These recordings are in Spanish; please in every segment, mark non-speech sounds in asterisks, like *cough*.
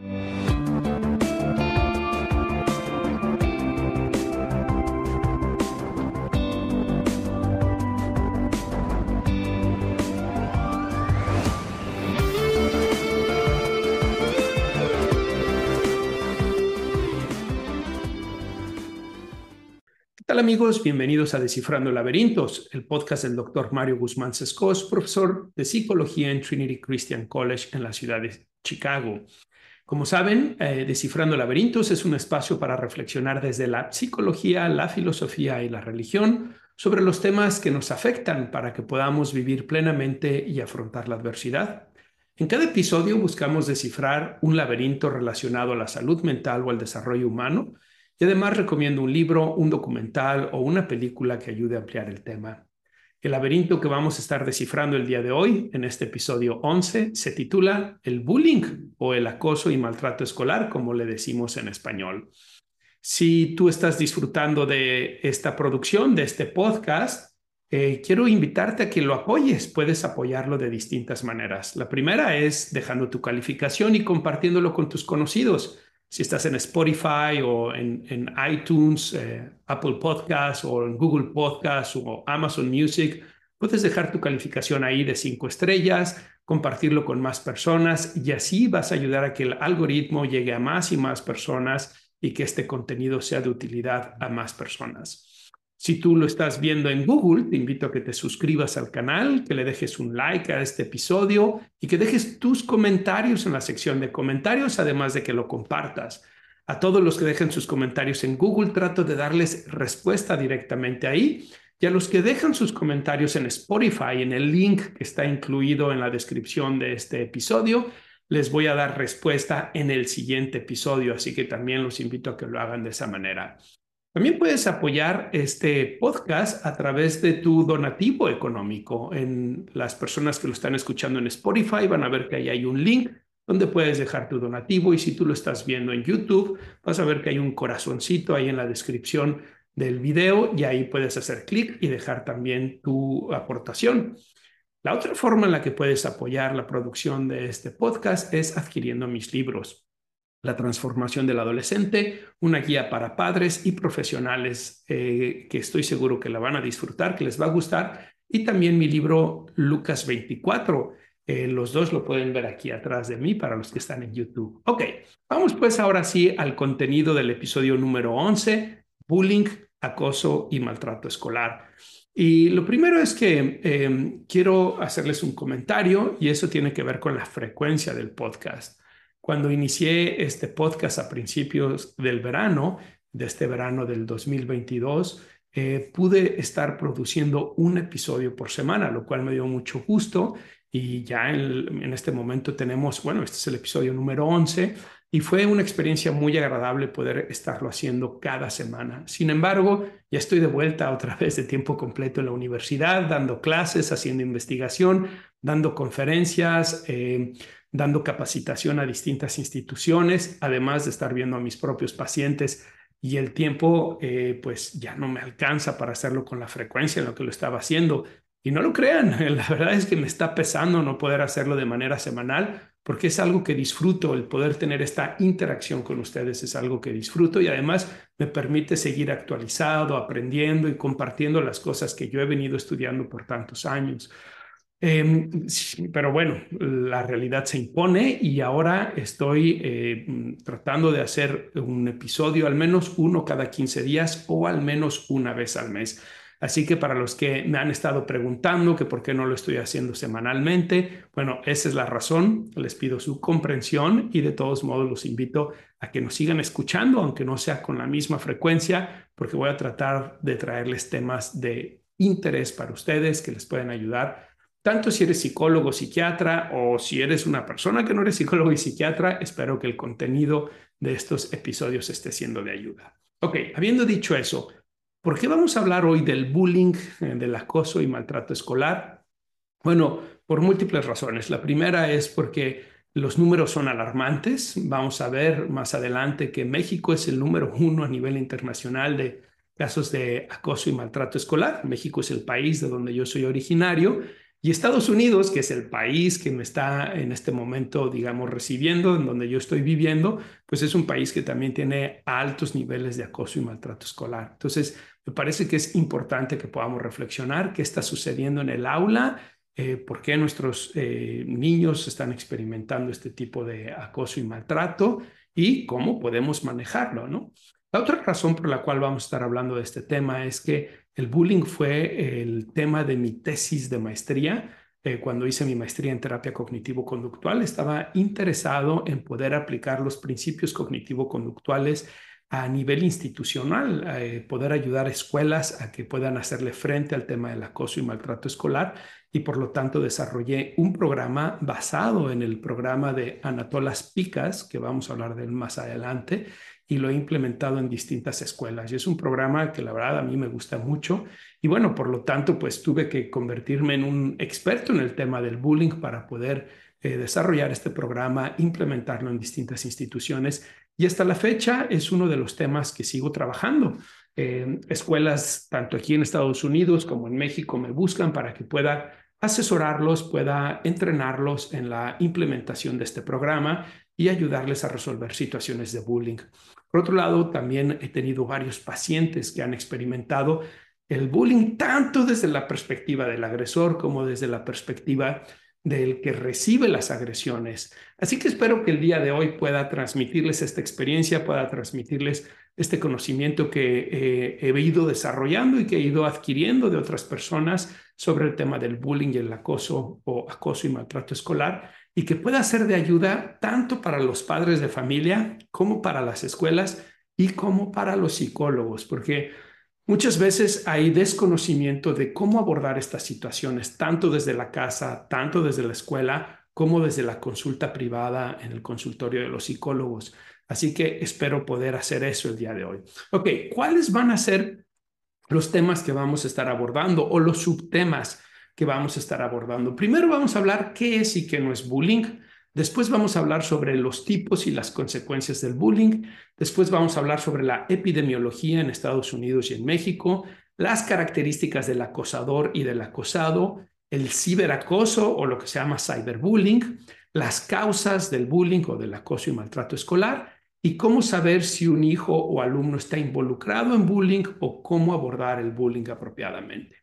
¿Qué tal amigos? Bienvenidos a Descifrando Laberintos, el podcast del doctor Mario Guzmán Sescos, profesor de psicología en Trinity Christian College en la ciudad de Chicago. Como saben, eh, Descifrando Laberintos es un espacio para reflexionar desde la psicología, la filosofía y la religión sobre los temas que nos afectan para que podamos vivir plenamente y afrontar la adversidad. En cada episodio buscamos descifrar un laberinto relacionado a la salud mental o al desarrollo humano y además recomiendo un libro, un documental o una película que ayude a ampliar el tema. El laberinto que vamos a estar descifrando el día de hoy, en este episodio 11, se titula El bullying o el acoso y maltrato escolar, como le decimos en español. Si tú estás disfrutando de esta producción, de este podcast, eh, quiero invitarte a que lo apoyes. Puedes apoyarlo de distintas maneras. La primera es dejando tu calificación y compartiéndolo con tus conocidos si estás en Spotify o en, iTunes, eh, Apple Podcasts o en Google Podcasts o Amazon Music, puedes dejar tu calificación ahí de cinco estrellas, compartirlo con más personas y así vas a ayudar a que el algoritmo llegue a más y más personas y que este contenido sea de utilidad a más personas. Si tú lo estás viendo en Google, te invito a que te suscribas al canal, que le dejes un like a este episodio y que dejes tus comentarios en la sección de comentarios, además de que lo compartas. A todos los que dejen sus comentarios en Google, trato de darles respuesta directamente ahí. Y a los que dejan sus comentarios en Spotify, en el link que está incluido en la descripción de este episodio, les voy a dar respuesta en el siguiente episodio. Así que también los invito a que lo hagan de esa manera. También puedes apoyar este podcast a través de tu donativo económico. En las personas que lo están escuchando en Spotify van a ver que ahí hay un link donde puedes dejar tu donativo y si tú lo estás viendo en YouTube vas a ver que hay un corazoncito ahí en la descripción del video y ahí puedes hacer clic y dejar también tu aportación. La otra forma en la que puedes apoyar la producción de este podcast es adquiriendo mis libros. La transformación del adolescente, una guía para padres y profesionales eh, que estoy seguro que la van a disfrutar, que les va a gustar. Y también mi libro Lucas 24. Eh, los dos lo pueden ver aquí atrás de mí para los que están en YouTube. Ok, vamos pues ahora sí al contenido del episodio número 11, bullying, acoso y maltrato escolar. Y lo primero es que em, quiero hacerles un comentario y eso tiene que ver con la frecuencia del podcast. Cuando inicié este podcast a principios del verano, de este verano del 2022, eh, pude estar produciendo un episodio por semana, lo cual me dio mucho gusto. Y ya en, este momento tenemos, bueno, este es el episodio número 11 y fue una experiencia muy agradable poder estarlo haciendo cada semana. Sin embargo, ya estoy de vuelta otra vez de tiempo completo en la universidad, dando clases, haciendo investigación, dando conferencias. Eh, dando capacitación a distintas instituciones, además de estar viendo a mis propios pacientes y el tiempo eh, pues ya no me alcanza para hacerlo con la frecuencia en lo que lo estaba haciendo. Y no lo crean, *laughs* la verdad es que me está pesando no poder hacerlo de manera semanal porque es algo que disfruto, el poder tener esta interacción con ustedes es algo que disfruto y además me permite seguir actualizado, aprendiendo y compartiendo las cosas que yo he venido estudiando por tantos años. Em, pero bueno, la realidad se impone y ahora estoy eh, tratando de hacer un episodio, al menos uno cada 15 días o al menos una vez al mes. Así que para los que me han estado preguntando que por qué no lo estoy haciendo semanalmente, bueno, esa es la razón. Les pido su comprensión y de todos modos los invito a que nos sigan escuchando, aunque no sea con la misma frecuencia, porque voy a tratar de traerles temas de interés para ustedes que les pueden ayudar tanto si eres psicólogo, psiquiatra o si eres una persona que no eres psicólogo y psiquiatra, espero que el contenido de estos episodios esté siendo de ayuda. Ok, habiendo dicho eso, ¿por qué vamos a hablar hoy del bullying, eh, del acoso y maltrato escolar? Bueno, por múltiples razones. La primera es porque los números son alarmantes. Vamos a ver más adelante que México es el número uno a nivel internacional de casos de acoso y maltrato escolar. México es el país de donde yo soy originario y Estados Unidos, que es el país que me está en este momento, digamos, recibiendo, en donde yo estoy viviendo, pues es un país que también tiene altos niveles de acoso y maltrato escolar. Entonces, me parece que es importante que podamos reflexionar qué está sucediendo en el aula, eh, por qué nuestros eh, niños están experimentando este tipo de acoso y maltrato y cómo podemos manejarlo, ¿no? La otra razón por la cual vamos a estar hablando de este tema es que el bullying fue el tema de mi tesis de maestría. Eh, cuando hice mi maestría en terapia cognitivo-conductual, estaba interesado en poder aplicar los principios cognitivo-conductuales a nivel institucional, eh, poder ayudar a escuelas a que puedan hacerle frente al tema del acoso y maltrato escolar y por lo tanto desarrollé un programa basado en el programa de Anatolas Picas, que vamos a hablar de él más adelante, y lo he implementado en distintas escuelas. Y es un programa que la verdad a mí me gusta mucho. Y bueno, por lo tanto, pues tuve que convertirme en un experto en el tema del bullying para poder eh, desarrollar este programa, implementarlo en distintas instituciones. Y hasta la fecha es uno de los temas que sigo trabajando. Eh, escuelas, tanto aquí en Estados Unidos como en México, me buscan para que pueda asesorarlos, pueda entrenarlos en la implementación de este programa y ayudarles a resolver situaciones de bullying. Por otro lado, también he tenido varios pacientes que han experimentado el bullying tanto desde la perspectiva del agresor como desde la perspectiva del que recibe las agresiones. Así que espero que el día de hoy pueda transmitirles esta experiencia, pueda transmitirles este conocimiento que eh, he ido desarrollando y que he ido adquiriendo de otras personas sobre el tema del bullying y el acoso o acoso y maltrato escolar y que pueda ser de ayuda tanto para los padres de familia como para las escuelas y como para los psicólogos, porque muchas veces hay desconocimiento de cómo abordar estas situaciones, tanto desde la casa, tanto desde la escuela, como desde la consulta privada en el consultorio de los psicólogos. Así que espero poder hacer eso el día de hoy. Ok, ¿cuáles van a ser los temas que vamos a estar abordando o los subtemas que vamos a estar abordando. Primero vamos a hablar qué es y qué no es bullying. Después vamos a hablar sobre los tipos y las consecuencias del bullying. Después vamos a hablar sobre la epidemiología en Estados Unidos y en México, las características del acosador y del acosado, el ciberacoso o lo que se llama cyberbullying, las causas del bullying o del acoso y maltrato escolar y cómo saber si un hijo o alumno está involucrado en bullying o cómo abordar el bullying apropiadamente.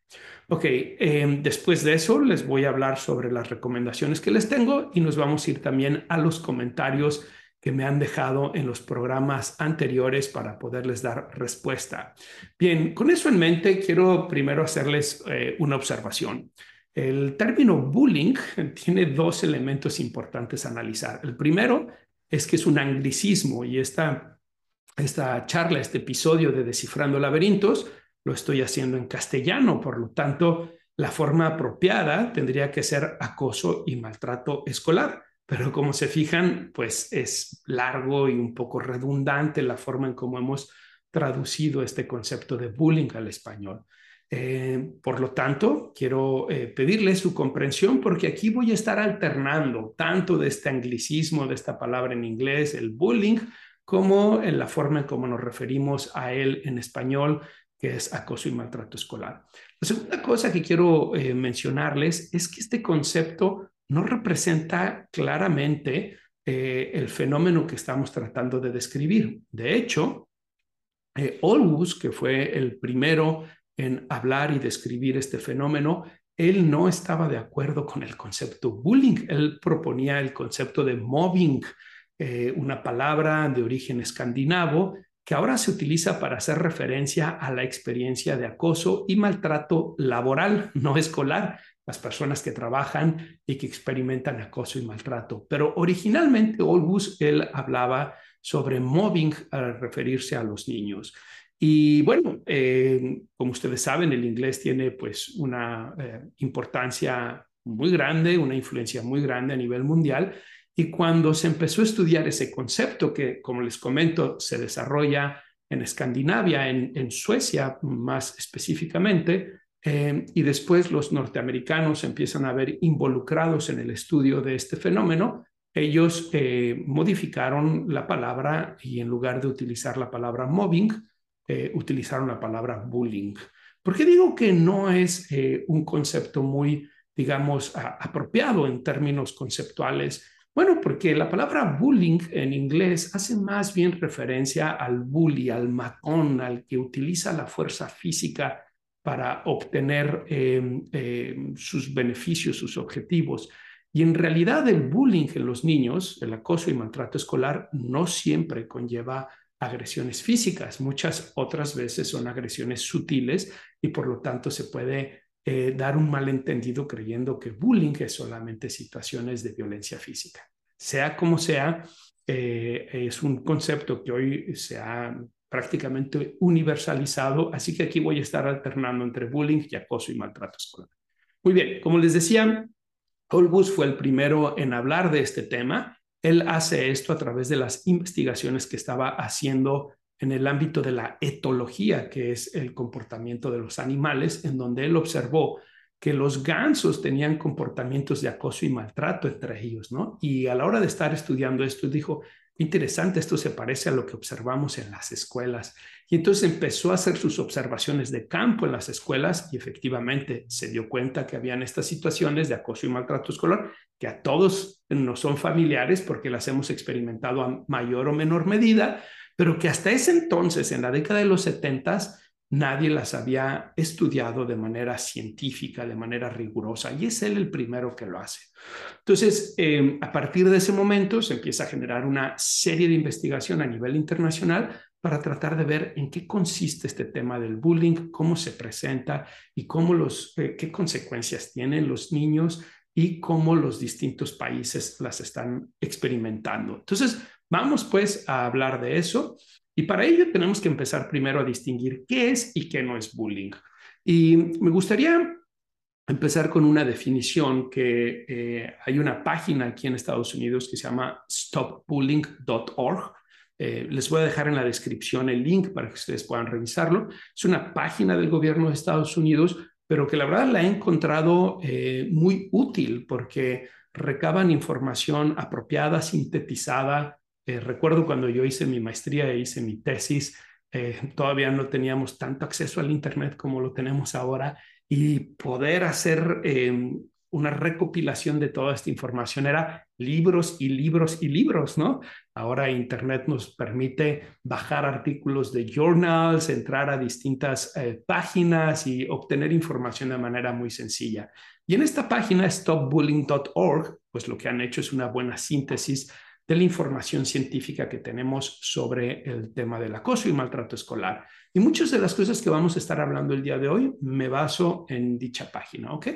Ok, em, después de eso les voy a hablar sobre las recomendaciones que les tengo y nos vamos a ir también a los comentarios que me han dejado en los programas anteriores para poderles dar respuesta. Bien, con eso en mente, quiero primero hacerles eh, una observación. El término bullying *laughs* tiene dos elementos importantes a analizar. El primero es que es un anglicismo y esta, esta charla, este episodio de Descifrando Laberintos, lo estoy haciendo en castellano, por lo tanto, la forma apropiada tendría que ser acoso y maltrato escolar. Pero como se fijan, pues es largo y un poco redundante la forma en cómo hemos traducido este concepto de bullying al español. Eh, por lo tanto, quiero eh, pedirle su comprensión porque aquí voy a estar alternando tanto de este anglicismo, de esta palabra en inglés, el bullying, como en la forma en cómo nos referimos a él en español, que es acoso y maltrato escolar. La segunda cosa que quiero eh, mencionarles es que este concepto no representa claramente eh, el fenómeno que estamos tratando de describir. De hecho, eh, que fue el primero en hablar y describir este fenómeno, él no estaba de acuerdo con el concepto bullying. Él proponía el concepto de mobbing, una palabra de origen escandinavo que ahora se utiliza para hacer referencia a la experiencia de acoso y maltrato laboral, *laughs* no escolar, las personas que trabajan y que experimentan acoso y maltrato. Pero originalmente Olgus, él hablaba sobre mobbing al referirse a los niños. Y bueno, eh, como ustedes saben, el inglés tiene pues una eh, importancia muy grande, una influencia muy grande a nivel mundial. Y cuando se empezó a estudiar ese concepto que, como les comento, se desarrolla en Escandinavia, en, Suecia más específicamente, eh, y después los norteamericanos empiezan a ver involucrados en el estudio de este fenómeno, ellos eh, modificaron la palabra y en lugar de utilizar la palabra mobbing, eh, utilizaron la palabra bullying. ¿Por qué digo que no es un concepto muy, digamos, apropiado en términos conceptuales? Bueno, porque la palabra bullying en inglés hace más bien referencia al bully, al matón, al que utiliza la fuerza física para obtener em, em, sus beneficios, sus objetivos. Y en realidad el bullying en los niños, el acoso y maltrato escolar, no siempre conlleva agresiones físicas. Muchas otras veces son agresiones sutiles y por lo tanto se puede eh, dar un malentendido creyendo que bullying es solamente situaciones de violencia física. Sea como sea, eh, es un concepto que hoy se ha prácticamente universalizado, así que aquí voy a estar alternando entre bullying y acoso y maltrato escolar. Muy bien, como les decía, Olbus fue el primero en hablar de este tema. Él hace esto a través de las investigaciones que estaba haciendo en el ámbito de la etología, que es el comportamiento de los animales, en donde él observó que los gansos tenían comportamientos de acoso y maltrato entre ellos, ¿no? Y a la hora de estar estudiando esto, dijo, interesante, esto se parece a lo que observamos en las escuelas. Y entonces empezó a hacer sus observaciones de campo en las escuelas y efectivamente se dio cuenta que habían estas situaciones de acoso y maltrato escolar que a todos nos son familiares porque las hemos experimentado a mayor o menor medida, pero que hasta ese entonces, en la década de los 70, nadie las había estudiado de manera científica, de manera rigurosa, y es él el primero que lo hace. Entonces, em, a partir de ese momento se empieza a generar una serie de investigación a nivel internacional para tratar de ver en qué consiste este tema del bullying, cómo se presenta y cómo los, eh, qué consecuencias tienen los niños y cómo los distintos países las están experimentando. Entonces, vamos pues a hablar de eso. Y para ello tenemos que empezar primero a distinguir qué es y qué no es bullying. Y me gustaría empezar con una definición que eh, hay una página aquí en Estados Unidos que se llama stopbullying.org. Eh, les voy a dejar en la descripción el link para que ustedes puedan revisarlo. Es una página del gobierno de Estados Unidos, pero que la verdad la he encontrado eh, muy útil porque recaban información apropiada, sintetizada, eh, recuerdo cuando yo hice mi maestría e hice mi tesis, eh, todavía no teníamos tanto acceso al Internet como lo tenemos ahora y poder hacer em, una recopilación de toda esta información era libros y libros y libros, ¿no? Ahora Internet nos permite bajar artículos de journals, entrar a distintas eh, páginas y obtener información de manera muy sencilla. Y en esta página stopbullying.org, pues lo que han hecho es una buena síntesis de la información científica que tenemos sobre el tema del acoso y maltrato escolar. Y muchas de las cosas que vamos a estar hablando el día de hoy me baso en dicha página, ¿ok?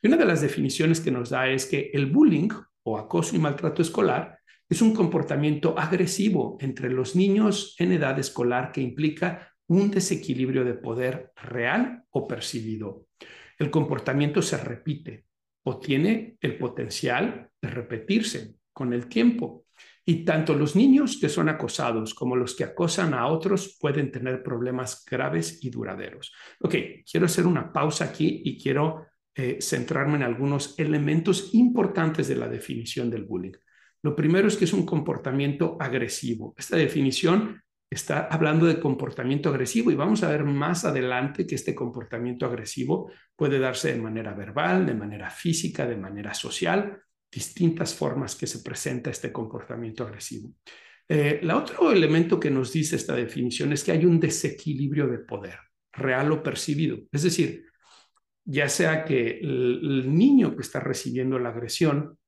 Y una de las definiciones que nos da es que el bullying o acoso y maltrato escolar es un comportamiento agresivo entre los niños en edad escolar que implica un desequilibrio de poder real o percibido. El comportamiento se repite o tiene el potencial de repetirse con el tiempo y tanto los niños que son acosados como los que acosan a otros pueden tener problemas graves y duraderos. Ok, quiero hacer una pausa aquí y quiero eh, centrarme en algunos elementos importantes de la definición del bullying. Lo primero es que es un comportamiento agresivo. Esta definición está hablando de comportamiento agresivo y vamos a ver más adelante que este comportamiento agresivo puede darse de manera verbal, de manera física, de manera social distintas formas que se presenta este comportamiento agresivo. el eh, otro elemento que nos dice esta definición es que hay un desequilibrio de poder, real o percibido. Es decir, ya sea que el, niño que está recibiendo la agresión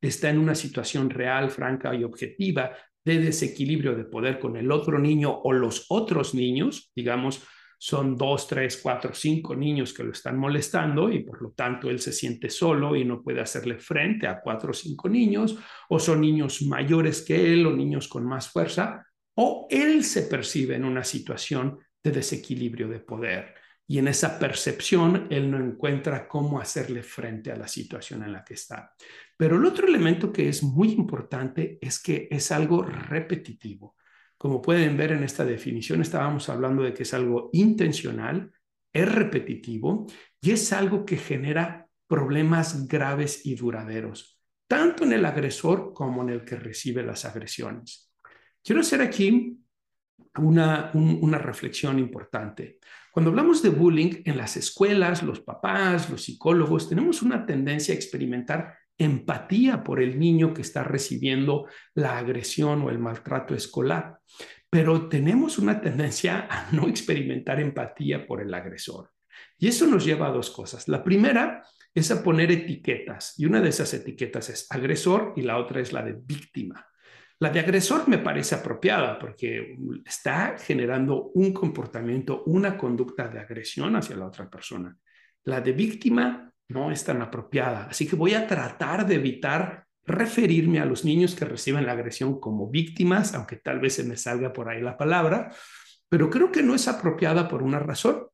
está en una situación real, franca y objetiva de desequilibrio de poder con el otro niño o los otros niños, digamos, son dos, tres, cuatro, cinco niños que lo están molestando y por lo tanto él se siente solo y no puede hacerle frente a cuatro o cinco niños, o son niños mayores que él o niños con más fuerza, o él se percibe en una situación de desequilibrio de poder. y en esa percepción él no encuentra cómo hacerle frente a la situación en la que está. Pero el otro elemento que es muy importante es que es algo repetitivo. Como pueden ver en esta definición, estábamos hablando de que es algo intencional, es repetitivo y es algo que genera problemas graves y duraderos, tanto en el agresor como en el que recibe las agresiones. Quiero hacer aquí una, una reflexión importante. Cuando hablamos de bullying en las escuelas, los papás, los psicólogos, tenemos una tendencia a experimentar empatía por el niño que está recibiendo la agresión o el maltrato escolar, pero tenemos una tendencia a no experimentar empatía por el agresor. Y eso nos lleva a dos cosas. La primera es a poner etiquetas, y una de esas etiquetas es agresor y la otra es la de víctima. La de agresor me parece apropiada porque está generando un comportamiento, una conducta de agresión hacia la otra persona. La de víctima no es tan apropiada. Así que voy a tratar de evitar referirme a los niños que reciben la agresión como víctimas, aunque tal vez se me salga por ahí la palabra, pero creo que no es apropiada por una razón.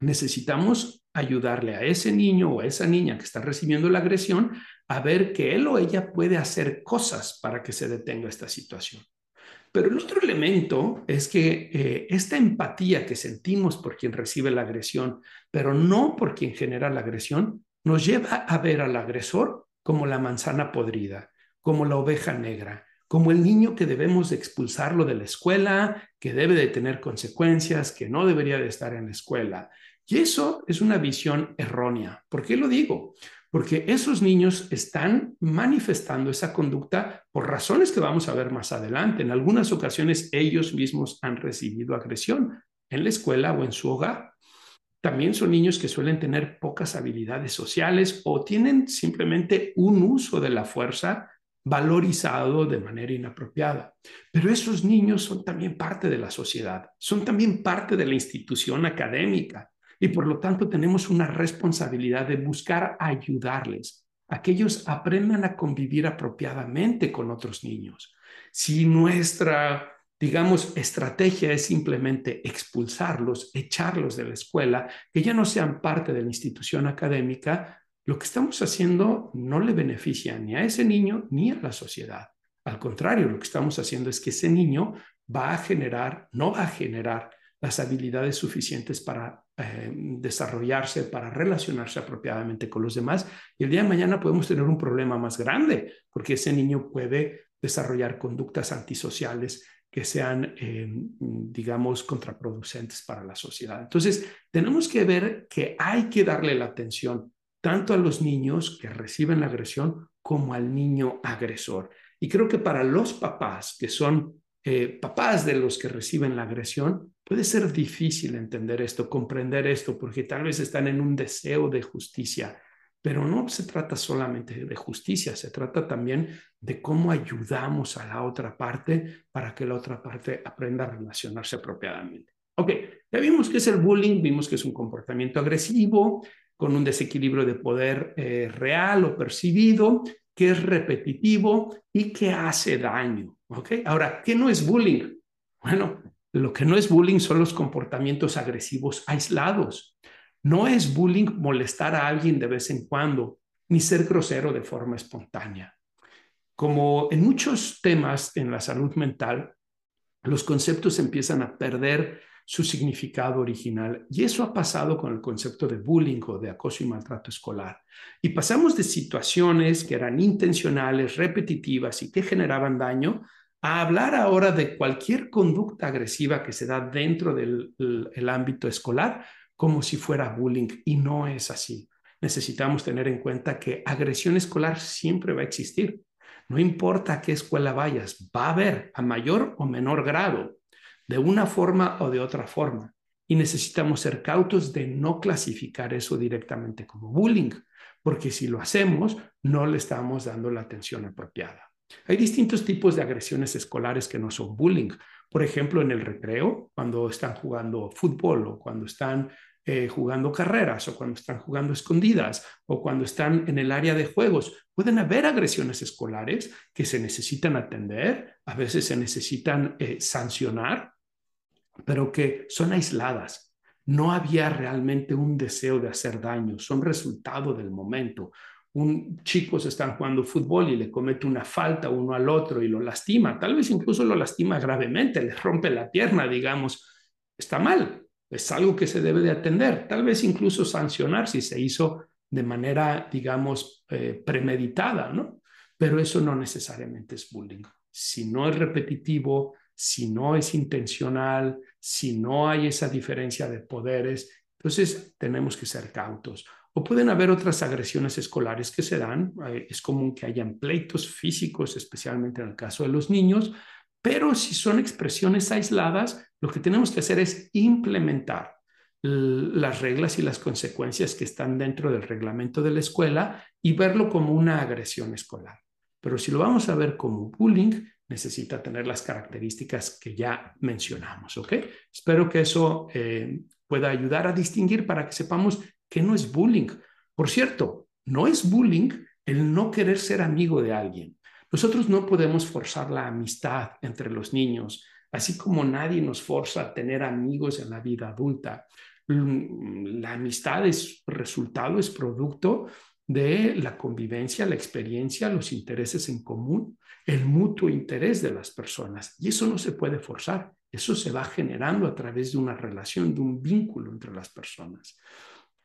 Necesitamos ayudarle a ese niño o a esa niña que está recibiendo la agresión a ver que él o ella puede hacer cosas para que se detenga esta situación. Pero el otro elemento es que eh, esta empatía que sentimos por quien recibe la agresión, pero no por quien genera la agresión, nos lleva a ver al agresor como la manzana podrida, como la oveja negra, como el niño que debemos expulsarlo de la escuela, que debe de tener consecuencias, que no debería de estar en la escuela. Y eso es una visión errónea. ¿Por qué lo digo? Porque esos niños están manifestando esa conducta por razones que vamos a ver más adelante. En algunas ocasiones ellos mismos han recibido agresión en la escuela o en su hogar. También son niños que suelen tener pocas habilidades sociales o tienen simplemente un uso de la fuerza valorizado de manera inapropiada. Pero esos niños son también parte de la sociedad, son también parte de la institución académica y por lo tanto tenemos una responsabilidad de buscar ayudarles a que ellos aprendan a convivir apropiadamente con otros niños. Si nuestra, digamos, estrategia es simplemente expulsarlos, echarlos de la escuela, que ya no sean parte de la institución académica, lo que estamos haciendo no le beneficia ni a ese niño ni a la sociedad. Al contrario, lo que estamos haciendo es que ese niño va a generar, no va a generar las habilidades suficientes para eh, desarrollarse, para relacionarse apropiadamente con los demás. Y el día de mañana podemos tener un problema más grande, porque ese niño puede desarrollar conductas antisociales que sean, eh, digamos, contraproducentes para la sociedad. Entonces, tenemos que ver que hay que darle la atención tanto a los niños que reciben la agresión como al niño agresor. Y creo que para los papás que son eh, papás de los que reciben la agresión, puede ser difícil entender esto, comprender esto, porque tal vez están en un deseo de justicia, pero no se trata solamente de justicia, se trata también de cómo ayudamos a la otra parte para que la otra parte aprenda a relacionarse apropiadamente. Ok, ya vimos que es el bullying, vimos que es un comportamiento agresivo, con un desequilibrio de poder eh, real o percibido, que es repetitivo y que hace daño. Ahora, ¿qué no es bullying? Bueno, lo que no es bullying son los comportamientos agresivos aislados. No es bullying molestar a alguien de vez en cuando, ni ser grosero de forma espontánea. Como en muchos temas en la salud mental, los conceptos empiezan a perder su significado original. Y eso ha pasado con el concepto de bullying o de acoso y maltrato escolar. Y pasamos de situaciones que eran intencionales, repetitivas y que generaban daño a hablar ahora de cualquier conducta agresiva que se da dentro del ámbito escolar como si fuera bullying y no es así. Necesitamos tener en cuenta que agresión escolar siempre va a existir. No importa a qué escuela vayas, va a haber a mayor o menor grado, de una forma o de otra forma. Y necesitamos ser cautos de no clasificar eso directamente como bullying, porque si lo hacemos, no le estamos dando la atención apropiada. Hay distintos tipos de agresiones escolares que no son bullying. Por ejemplo, en el recreo, cuando están jugando fútbol o cuando están eh, jugando carreras o cuando están jugando escondidas o cuando están en el área de juegos. Pueden haber agresiones escolares que se necesitan atender, a veces se necesitan eh, sancionar, pero que son aisladas. no había realmente un deseo de hacer daño, son resultado del momento. Un chico se está jugando fútbol y le comete una falta uno al otro y lo lastima, tal vez incluso lo lastima gravemente, le rompe la pierna, digamos, está mal, es algo que se debe de atender, tal vez incluso sancionar si se hizo de manera, digamos, eh, premeditada, ¿no? Pero eso no necesariamente es bullying. Si no es repetitivo, si no es intencional, si no hay esa diferencia de poderes, entonces tenemos que ser cautos. O pueden haber otras agresiones escolares que se dan. Eh, es común que hayan pleitos físicos, especialmente en el caso de los niños, pero si son expresiones aisladas, lo que tenemos que hacer es implementar las reglas y las consecuencias que están dentro del reglamento de la escuela y verlo como una agresión escolar. Pero si lo vamos a ver como bullying, necesita tener las características que ya mencionamos, ¿ok? Espero que eso eh, pueda ayudar a distinguir para que sepamos que no es bullying. Por cierto, no es bullying el no querer ser amigo de alguien. Nosotros no podemos forzar la amistad entre los niños, así como nadie nos forza a tener amigos en la vida adulta. Mm, la amistad es resultado, es producto de la convivencia, la experiencia, los intereses en común, el mutuo interés de las personas. Y eso no se puede forzar, eso se va generando a través de una relación, de un vínculo entre las personas.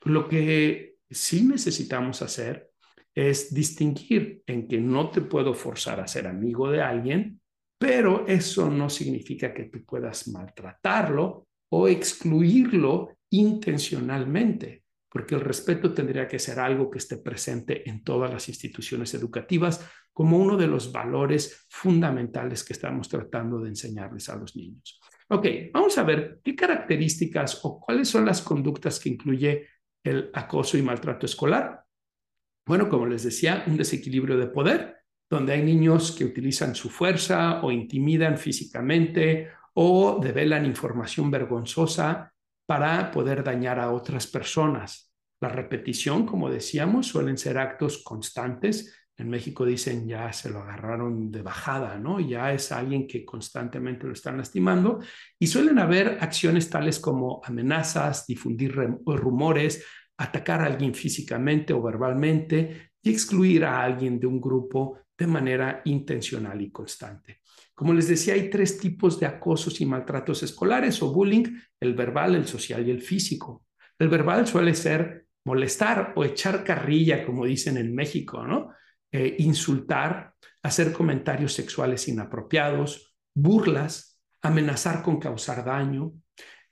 Lo que sí necesitamos hacer es distinguir en que no te puedo forzar a ser amigo de alguien, pero eso no significa que tú puedas maltratarlo o excluirlo intencionalmente, porque el respeto tendría que ser algo que esté presente en todas las instituciones educativas como uno de los valores fundamentales que estamos tratando de enseñarles a los niños. Ok, vamos a ver qué características o cuáles son las conductas que incluye el acoso y maltrato escolar. Bueno, como les decía, un desequilibrio de poder, donde hay niños que utilizan su fuerza o intimidan físicamente o develan información vergonzosa para poder dañar a otras personas. La repetición, como decíamos, suelen ser actos constantes. En México dicen ya se lo agarraron de bajada, ¿no? Ya es alguien que constantemente lo están lastimando. Y suelen haber acciones tales como amenazas, difundir rumores, atacar a alguien físicamente o verbalmente y excluir a alguien de un grupo de manera intencional y constante. Como les decía, hay tres tipos de acosos y maltratos escolares o bullying, el verbal, el social y el físico. El verbal suele ser molestar o echar carrilla, como dicen en México, ¿no? Eh, insultar, hacer comentarios sexuales inapropiados, burlas, amenazar con causar daño,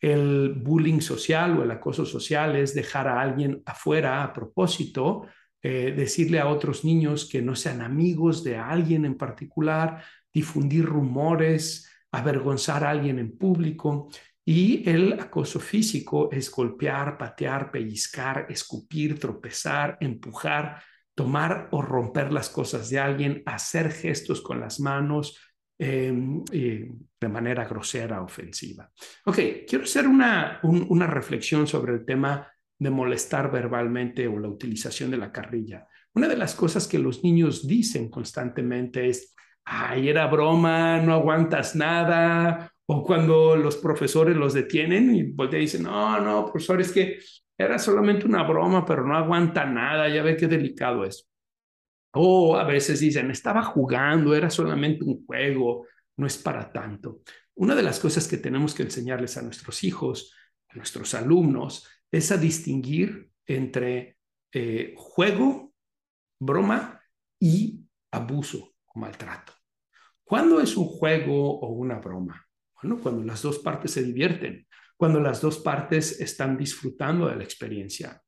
el bullying social o el acoso social es dejar a alguien afuera a propósito, eh, decirle a otros niños que no sean amigos de alguien en particular, difundir rumores, avergonzar a alguien en público. Y el acoso físico es golpear, patear, pellizcar, escupir, tropezar, empujar, tomar o romper las cosas de alguien, hacer gestos con las manos, Em, de manera grosera, ofensiva. Ok, quiero hacer una, una reflexión sobre el tema de molestar verbalmente o la utilización de la carrilla. Una de las cosas que los niños dicen constantemente es, ay, era broma, no aguantas nada, o cuando los profesores los detienen y te dicen, no, no, profesor, es que era solamente una broma, pero no aguanta nada, ya ve qué delicado es. O a veces dicen, estaba jugando, era solamente un juego, no es para tanto. Una de las cosas que tenemos que enseñarles a nuestros hijos, a nuestros alumnos, es a distinguir entre eh, juego, broma y abuso o maltrato. ¿Cuándo es un juego o una broma? Cuando las dos partes se divierten, cuando las dos partes están disfrutando de la experiencia.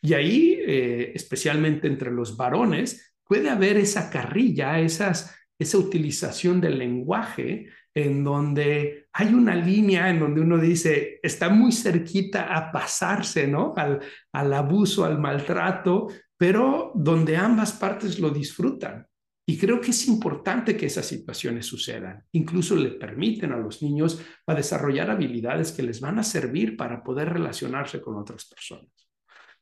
Y ahí, eh, especialmente entre los varones, puede haber esa carrilla, esas, esa utilización del lenguaje en donde hay una línea en donde uno dice, está muy cerquita a pasarse, ¿no? Al abuso, al maltrato, pero donde ambas partes lo disfrutan. Y creo que es importante que esas situaciones sucedan. Incluso le permiten a los niños a desarrollar habilidades que les van a servir para poder relacionarse con otras personas.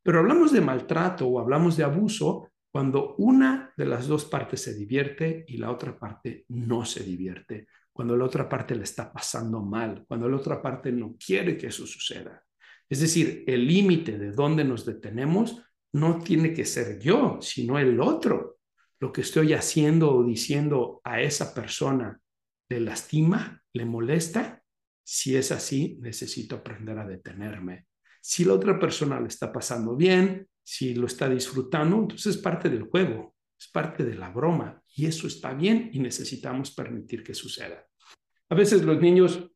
Pero hablamos de maltrato o hablamos de abuso cuando una de las dos partes se divierte y la otra parte no se divierte, cuando la otra parte le está pasando mal, cuando la otra parte no quiere que eso suceda. Es decir, el límite de dónde nos detenemos no tiene que ser yo, sino el otro. Lo que estoy haciendo o diciendo a esa persona le lastima, le molesta. Si es así, necesito aprender a detenerme. Si la otra persona le está pasando bien, si lo está disfrutando, entonces es parte del juego, es parte de la broma y eso está bien y necesitamos permitir que suceda. A veces los niños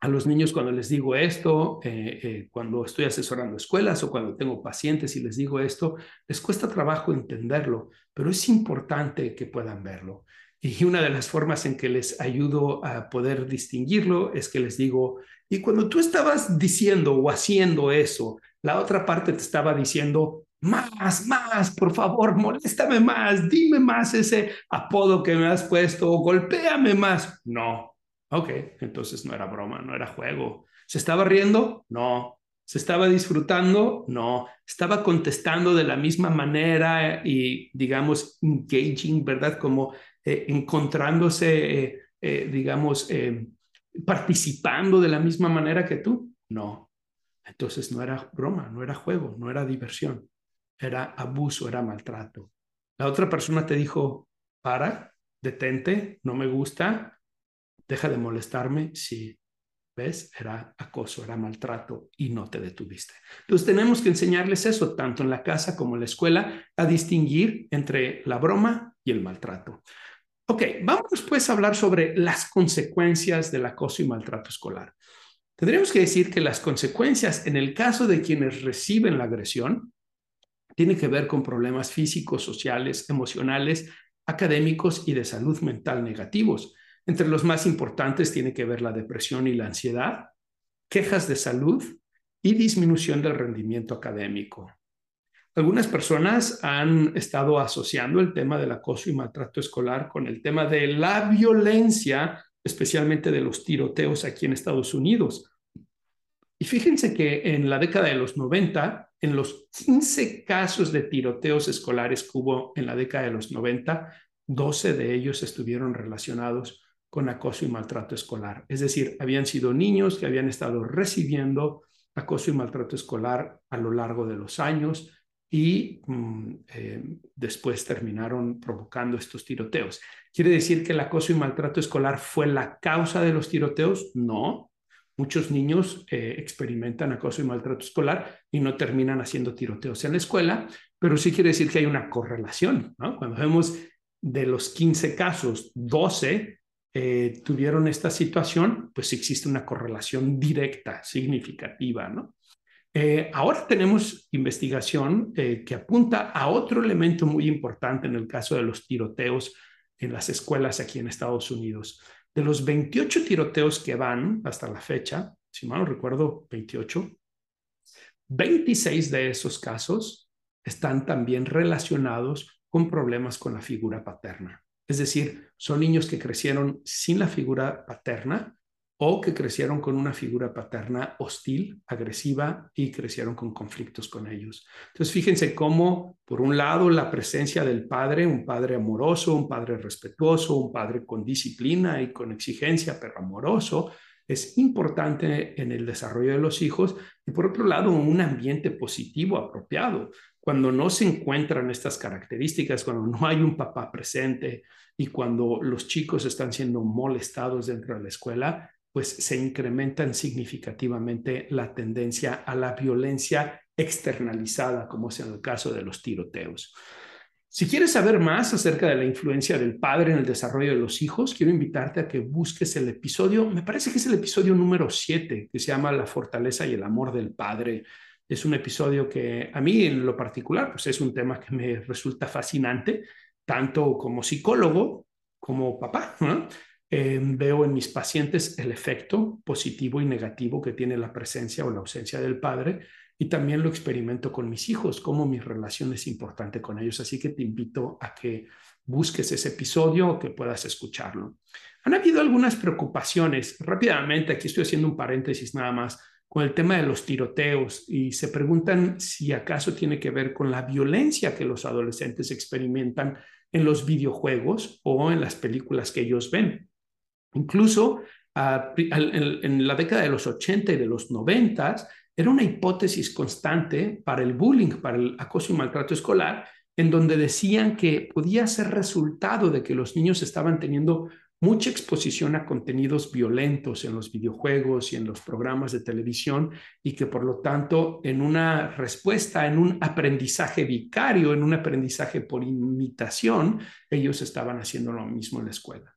a los niños cuando les digo esto, eh, eh, cuando estoy asesorando escuelas o cuando tengo pacientes y les digo esto, les cuesta trabajo entenderlo, pero es importante que puedan verlo. Y una de las formas en que les ayudo a poder distinguirlo es que les digo, y cuando tú estabas diciendo o haciendo eso, la otra parte te estaba diciendo, más, más, por favor, moléstame más, dime más ese apodo que me has puesto, golpéame más. No, Ok, entonces no era broma, no era juego. ¿Se estaba riendo? No. ¿Se estaba disfrutando? No. Estaba contestando de la misma manera y, digamos, engaging, ¿verdad? Como eh, encontrándose, eh, eh, digamos, participando de la misma manera que tú. No. Entonces no era broma, no era juego, no era diversión. Era abuso, era maltrato. La otra persona te dijo, para, detente, no me gusta, deja de molestarme si, ¿ves? Era acoso, era maltrato y no te detuviste. Entonces tenemos que enseñarles eso, tanto en la casa como en la escuela, a distinguir entre la broma y el maltrato. Ok, vamos pues a hablar sobre las consecuencias del acoso y maltrato escolar. Tendríamos que decir que las consecuencias en el caso de quienes reciben la agresión tienen que ver con problemas físicos, sociales, emocionales, académicos y de salud mental negativos. Entre los más importantes tiene que ver la depresión y la ansiedad, quejas de salud y disminución del rendimiento académico. Algunas personas han estado asociando el tema del acoso y maltrato escolar con el tema de la violencia, especialmente de los tiroteos aquí en Estados Unidos. Y fíjense que en la década de los 90, en los 15 casos de tiroteos escolares que hubo en la década de los 90, 12 de ellos estuvieron relacionados con acoso y maltrato escolar. Es decir, habían sido niños que habían estado recibiendo acoso y maltrato escolar a lo largo de los años y mm, eh, después terminaron provocando estos tiroteos. ¿Quiere decir que el acoso y maltrato escolar fue la causa de los tiroteos? No. Muchos niños eh, experimentan acoso y maltrato escolar y no terminan haciendo tiroteos en la escuela, pero sí quiere decir que hay una correlación. Cuando vemos de los 15 casos, 12 eh, tuvieron esta situación, pues existe una correlación directa, significativa, ¿no? Eh, ahora tenemos investigación eh, que apunta a otro elemento muy importante en el caso de los tiroteos en las escuelas aquí en Estados Unidos. De los 28 tiroteos que van hasta la fecha, si mal no recuerdo, 28, 26 de esos casos están también relacionados con problemas con la figura paterna. Es decir, son niños que crecieron sin la figura paterna o que crecieron con una figura paterna hostil, agresiva y crecieron con conflictos con ellos. Entonces, fíjense cómo, por un lado, la presencia del padre, un padre amoroso, un padre respetuoso, un padre con disciplina y con exigencia, pero amoroso, es importante en el desarrollo de los hijos y por otro lado un ambiente positivo apropiado. Cuando no se encuentran estas características, cuando no hay un papá presente y cuando los chicos están siendo molestados dentro de la escuela, pues se incrementan significativamente la tendencia a la violencia externalizada, como es en el caso de los tiroteos. Si quieres saber más acerca de la influencia del padre en el desarrollo de los hijos, quiero invitarte a que busques el episodio, me parece que es el episodio número 7, que se llama La fortaleza y el amor del padre. Es un episodio que a mí en lo particular, pues es un tema que me resulta fascinante, tanto como psicólogo como papá. Eh, veo en mis pacientes el efecto positivo y negativo que tiene la presencia o la ausencia del padre y también lo experimento con mis hijos, cómo mi relación es importante con ellos. Así que te invito a que busques ese episodio o que puedas escucharlo. Han habido algunas preocupaciones. Rápidamente, aquí estoy haciendo un paréntesis nada más con el tema de los tiroteos y se preguntan si acaso tiene que ver con la violencia que los adolescentes experimentan en los videojuegos o en las películas que ellos ven. Incluso ah, en la década de los 80 y de los 90 era una hipótesis constante para el bullying, para el acoso y maltrato escolar, en donde decían que podía ser resultado de que los niños estaban teniendo mucha exposición a contenidos violentos en los videojuegos y en los programas de televisión y que por lo tanto en una respuesta, en un aprendizaje vicario, en un aprendizaje por imitación, ellos estaban haciendo lo mismo en la escuela.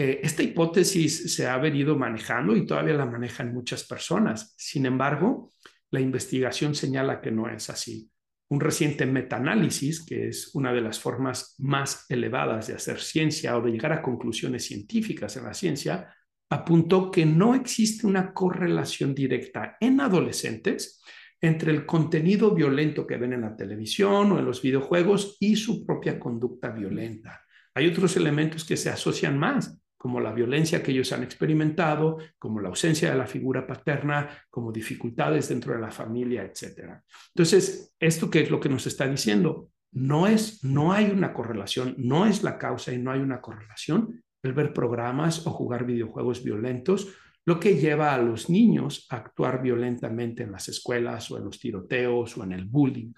Eh, esta hipótesis se ha venido manejando y todavía la manejan muchas personas. Sin embargo, la investigación señala que no es así. Un reciente metaanálisis, que es una de las formas más elevadas de hacer ciencia o de llegar a conclusiones científicas en la ciencia, apuntó que no existe una correlación directa en adolescentes entre el contenido violento que ven en la televisión o en los videojuegos y su propia conducta violenta. Hay otros elementos que se asocian más, como la violencia que ellos han experimentado, como la ausencia de la figura paterna, como dificultades dentro de la familia, etc. Entonces, ¿esto qué es lo que nos está diciendo? No es, no hay una correlación, no es la causa y no hay una correlación el ver programas o jugar videojuegos violentos, lo que lleva a los niños a actuar violentamente en las escuelas o en los tiroteos o en el bullying.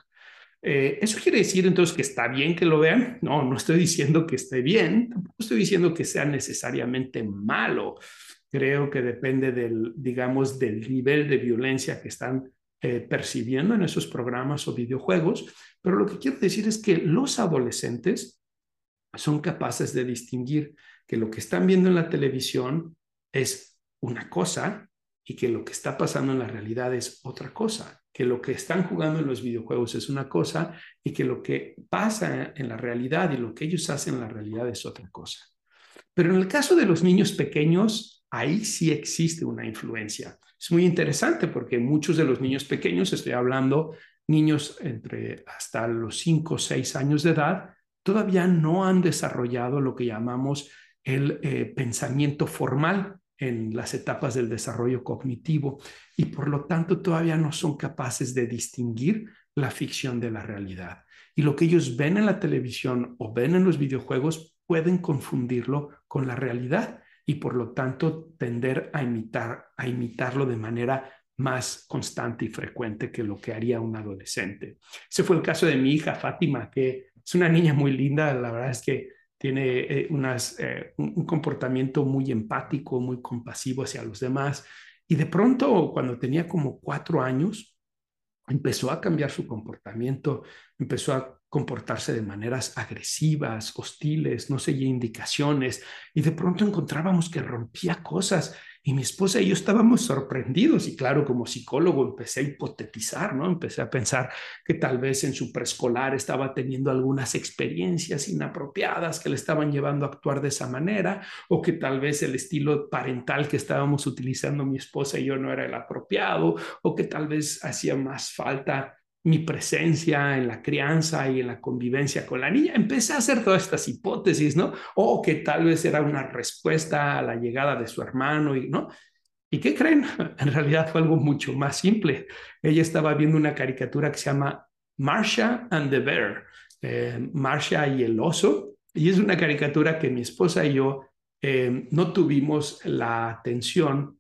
Eh, ¿Eso quiere decir entonces que está bien que lo vean? No, no estoy diciendo que esté bien, tampoco estoy diciendo que sea necesariamente malo. Creo que depende del, digamos, del nivel de violencia que están eh, percibiendo en esos programas o videojuegos, pero lo que quiero decir es que los adolescentes son capaces de distinguir que lo que están viendo en la televisión es una cosa y que lo que está pasando en la realidad es otra cosa que lo que están jugando en los videojuegos es una cosa y que lo que pasa en la realidad y lo que ellos hacen en la realidad es otra cosa. Pero en el caso de los niños pequeños, ahí sí existe una influencia. Es muy interesante porque muchos de los niños pequeños, estoy hablando niños entre hasta los 5 o 6 años de edad, todavía no han desarrollado lo que llamamos el eh, pensamiento formal, en las etapas del desarrollo cognitivo y por lo tanto todavía no son capaces de distinguir la ficción de la realidad. Y lo que ellos ven en la televisión o ven en los videojuegos pueden confundirlo con la realidad y por lo tanto tender a imitar a imitarlo de manera más constante y frecuente que lo que haría un adolescente. Ese fue el caso de mi hija Fátima, que es una niña muy linda, la verdad es que tiene eh, eh, un comportamiento muy empático, muy compasivo hacia los demás. Y de pronto, cuando tenía como cuatro años, empezó a cambiar su comportamiento, empezó a comportarse de maneras agresivas, hostiles, no seguía indicaciones, y de pronto encontrábamos que rompía cosas y mi esposa y yo estábamos sorprendidos y claro, como psicólogo empecé a hipotetizar, ¿no? Empecé a pensar que tal vez en su preescolar estaba teniendo algunas experiencias inapropiadas que le estaban llevando a actuar de esa manera o que tal vez el estilo parental que estábamos utilizando mi esposa y yo no era el apropiado o que tal vez hacía más falta mi presencia en la crianza y en la convivencia con la niña. Empecé a hacer todas estas hipótesis, ¿no? O que tal vez era una respuesta a la llegada de su hermano, y, ¿no? ¿Y qué creen? *laughs* En realidad fue algo mucho más simple. Ella estaba viendo una caricatura que se llama Marsha and the Bear, eh, Marsha y el oso, y es una caricatura que mi esposa y yo eh, no tuvimos la atención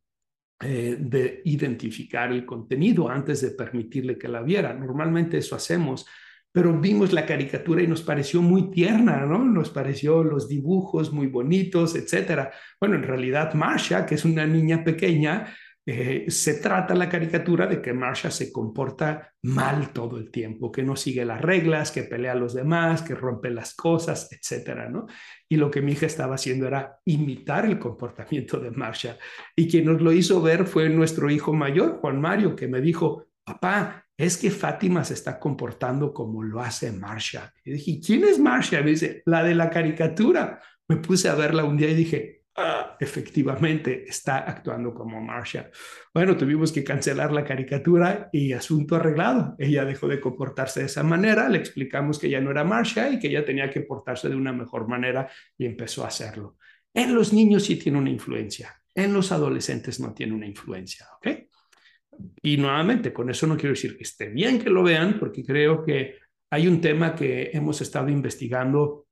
eh, de identificar el contenido antes de permitirle que la viera. Normalmente eso hacemos, pero vimos la caricatura y nos pareció muy tierna, ¿no? Nos pareció los dibujos muy bonitos, etcétera. Bueno, en realidad Marsha, que es una niña pequeña, eh, se trata la caricatura de que Marsha se comporta mal todo el tiempo, que no sigue las reglas, que pelea a los demás, que rompe las cosas, etcétera, ¿no? Y lo que mi hija estaba haciendo era imitar el comportamiento de Marsha. Y quien nos lo hizo ver fue nuestro hijo mayor, Juan Mario, que me dijo, papá, es que Fátima se está comportando como lo hace Marsha. Y dije, ¿quién es Marsha? Me dice, la de la caricatura. Me puse a verla un día y dije, Efectivamente está actuando como Marsha. Bueno, tuvimos que cancelar la caricatura y asunto arreglado. Ella dejó de comportarse de esa manera, le explicamos que ya no era Marsha y que ella tenía que portarse de una mejor manera y empezó a hacerlo. En los niños sí tiene una influencia, en los adolescentes no tiene una influencia, ¿ok? Y nuevamente, con eso no quiero decir que esté bien que lo vean, porque creo que hay un tema que hemos estado investigando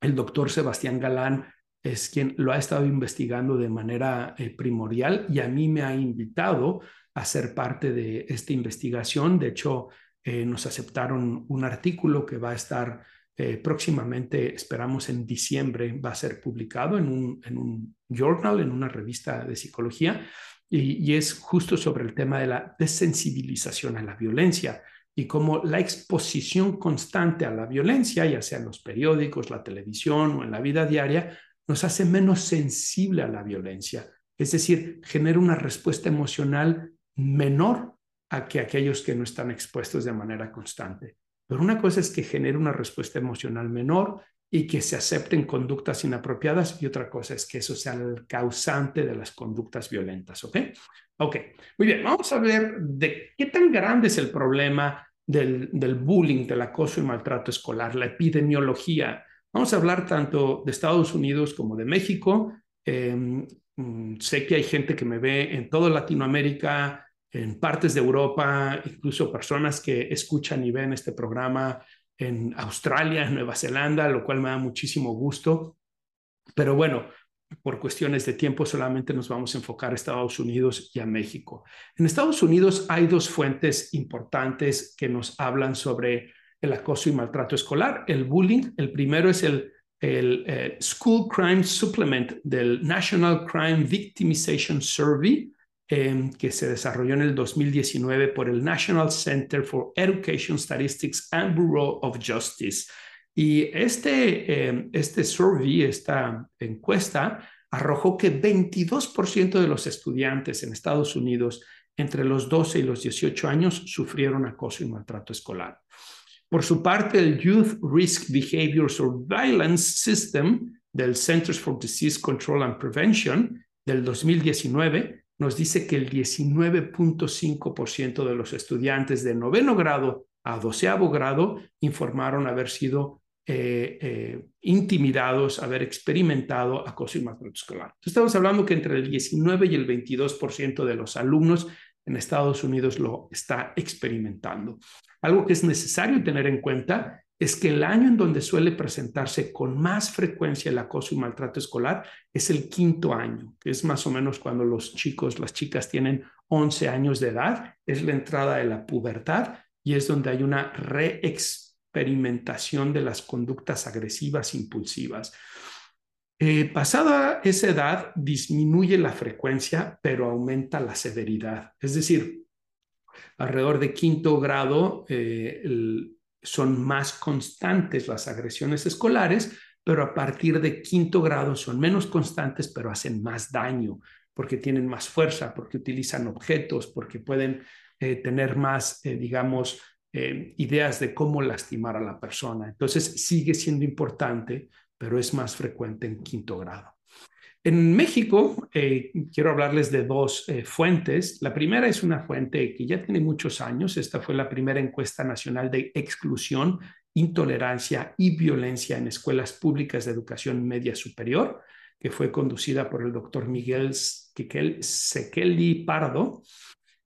el doctor Sebastián Galán es quien lo ha estado investigando de manera eh, primordial y a mí me ha invitado a ser parte de esta investigación. De hecho, eh, nos aceptaron un artículo que va a estar eh, próximamente, esperamos en diciembre, va a ser publicado en un, en un journal, en una revista de psicología, y, y es justo sobre el tema de la desensibilización a la violencia y cómo la exposición constante a la violencia, ya sea en los periódicos, la televisión o en la vida diaria, nos hace menos sensible a la violencia. Es decir, genera una respuesta emocional menor a que aquellos que no están expuestos de manera constante. Pero una cosa es que genere una respuesta emocional menor y que se acepten conductas inapropiadas y otra cosa es que eso sea el causante de las conductas violentas, ¿ok? Ok, muy bien, vamos a ver de qué tan grande es el problema del, del bullying, del acoso y maltrato escolar, la epidemiología. Vamos a hablar tanto de Estados Unidos como de México. Mm, sé que hay gente que me ve en toda Latinoamérica, en partes de Europa, incluso personas que escuchan y ven este programa en Australia, en Nueva Zelanda, lo cual me da muchísimo gusto. Pero bueno, por cuestiones de tiempo solamente nos vamos a enfocar a Estados Unidos y a México. En Estados Unidos hay dos fuentes importantes que nos hablan sobre el acoso y maltrato escolar, el bullying. El primero es el, eh, School Crime Supplement del National Crime Victimization Survey, Em, que se desarrolló en el 2019 por el National Center for Education Statistics and Bureau of Justice. Y este, em, este survey, esta encuesta, arrojó que 22% de los estudiantes en Estados Unidos entre los 12 y los 18 años sufrieron acoso y maltrato escolar. Por su parte, el Youth Risk Behavior Surveillance System del Centers for Disease Control and Prevention del 2019 nos dice que el 19.5% de los estudiantes de noveno grado a doceavo grado informaron haber sido eh, eh, intimidados, haber experimentado acoso y maltrato escolar. estamos hablando que entre el 19 y el 22% de los alumnos en Estados Unidos lo está experimentando. Algo que es necesario tener en cuenta es que el año en donde suele presentarse con más frecuencia el acoso y maltrato escolar es el quinto año, que es más o menos cuando los chicos, las chicas tienen 11 años de edad, es la entrada de la pubertad y es donde hay una reexperimentación de las conductas agresivas impulsivas. Eh, pasada esa edad, disminuye la frecuencia, pero aumenta la severidad. Es decir, alrededor de quinto grado, eh, son más constantes las agresiones escolares, pero a partir de quinto grado son menos constantes, pero hacen más daño, porque tienen más fuerza, porque utilizan objetos, porque pueden eh, tener más, digamos, ideas de cómo lastimar a la persona. Entonces sigue siendo importante, pero es más frecuente en quinto grado. En México, eh, quiero hablarles de dos eh, fuentes. La primera es una fuente que ya tiene muchos años. Esta fue la primera encuesta nacional de exclusión, intolerancia y violencia en escuelas públicas de educación media superior, que fue conducida por el doctor Miguel Sekeli Pardo.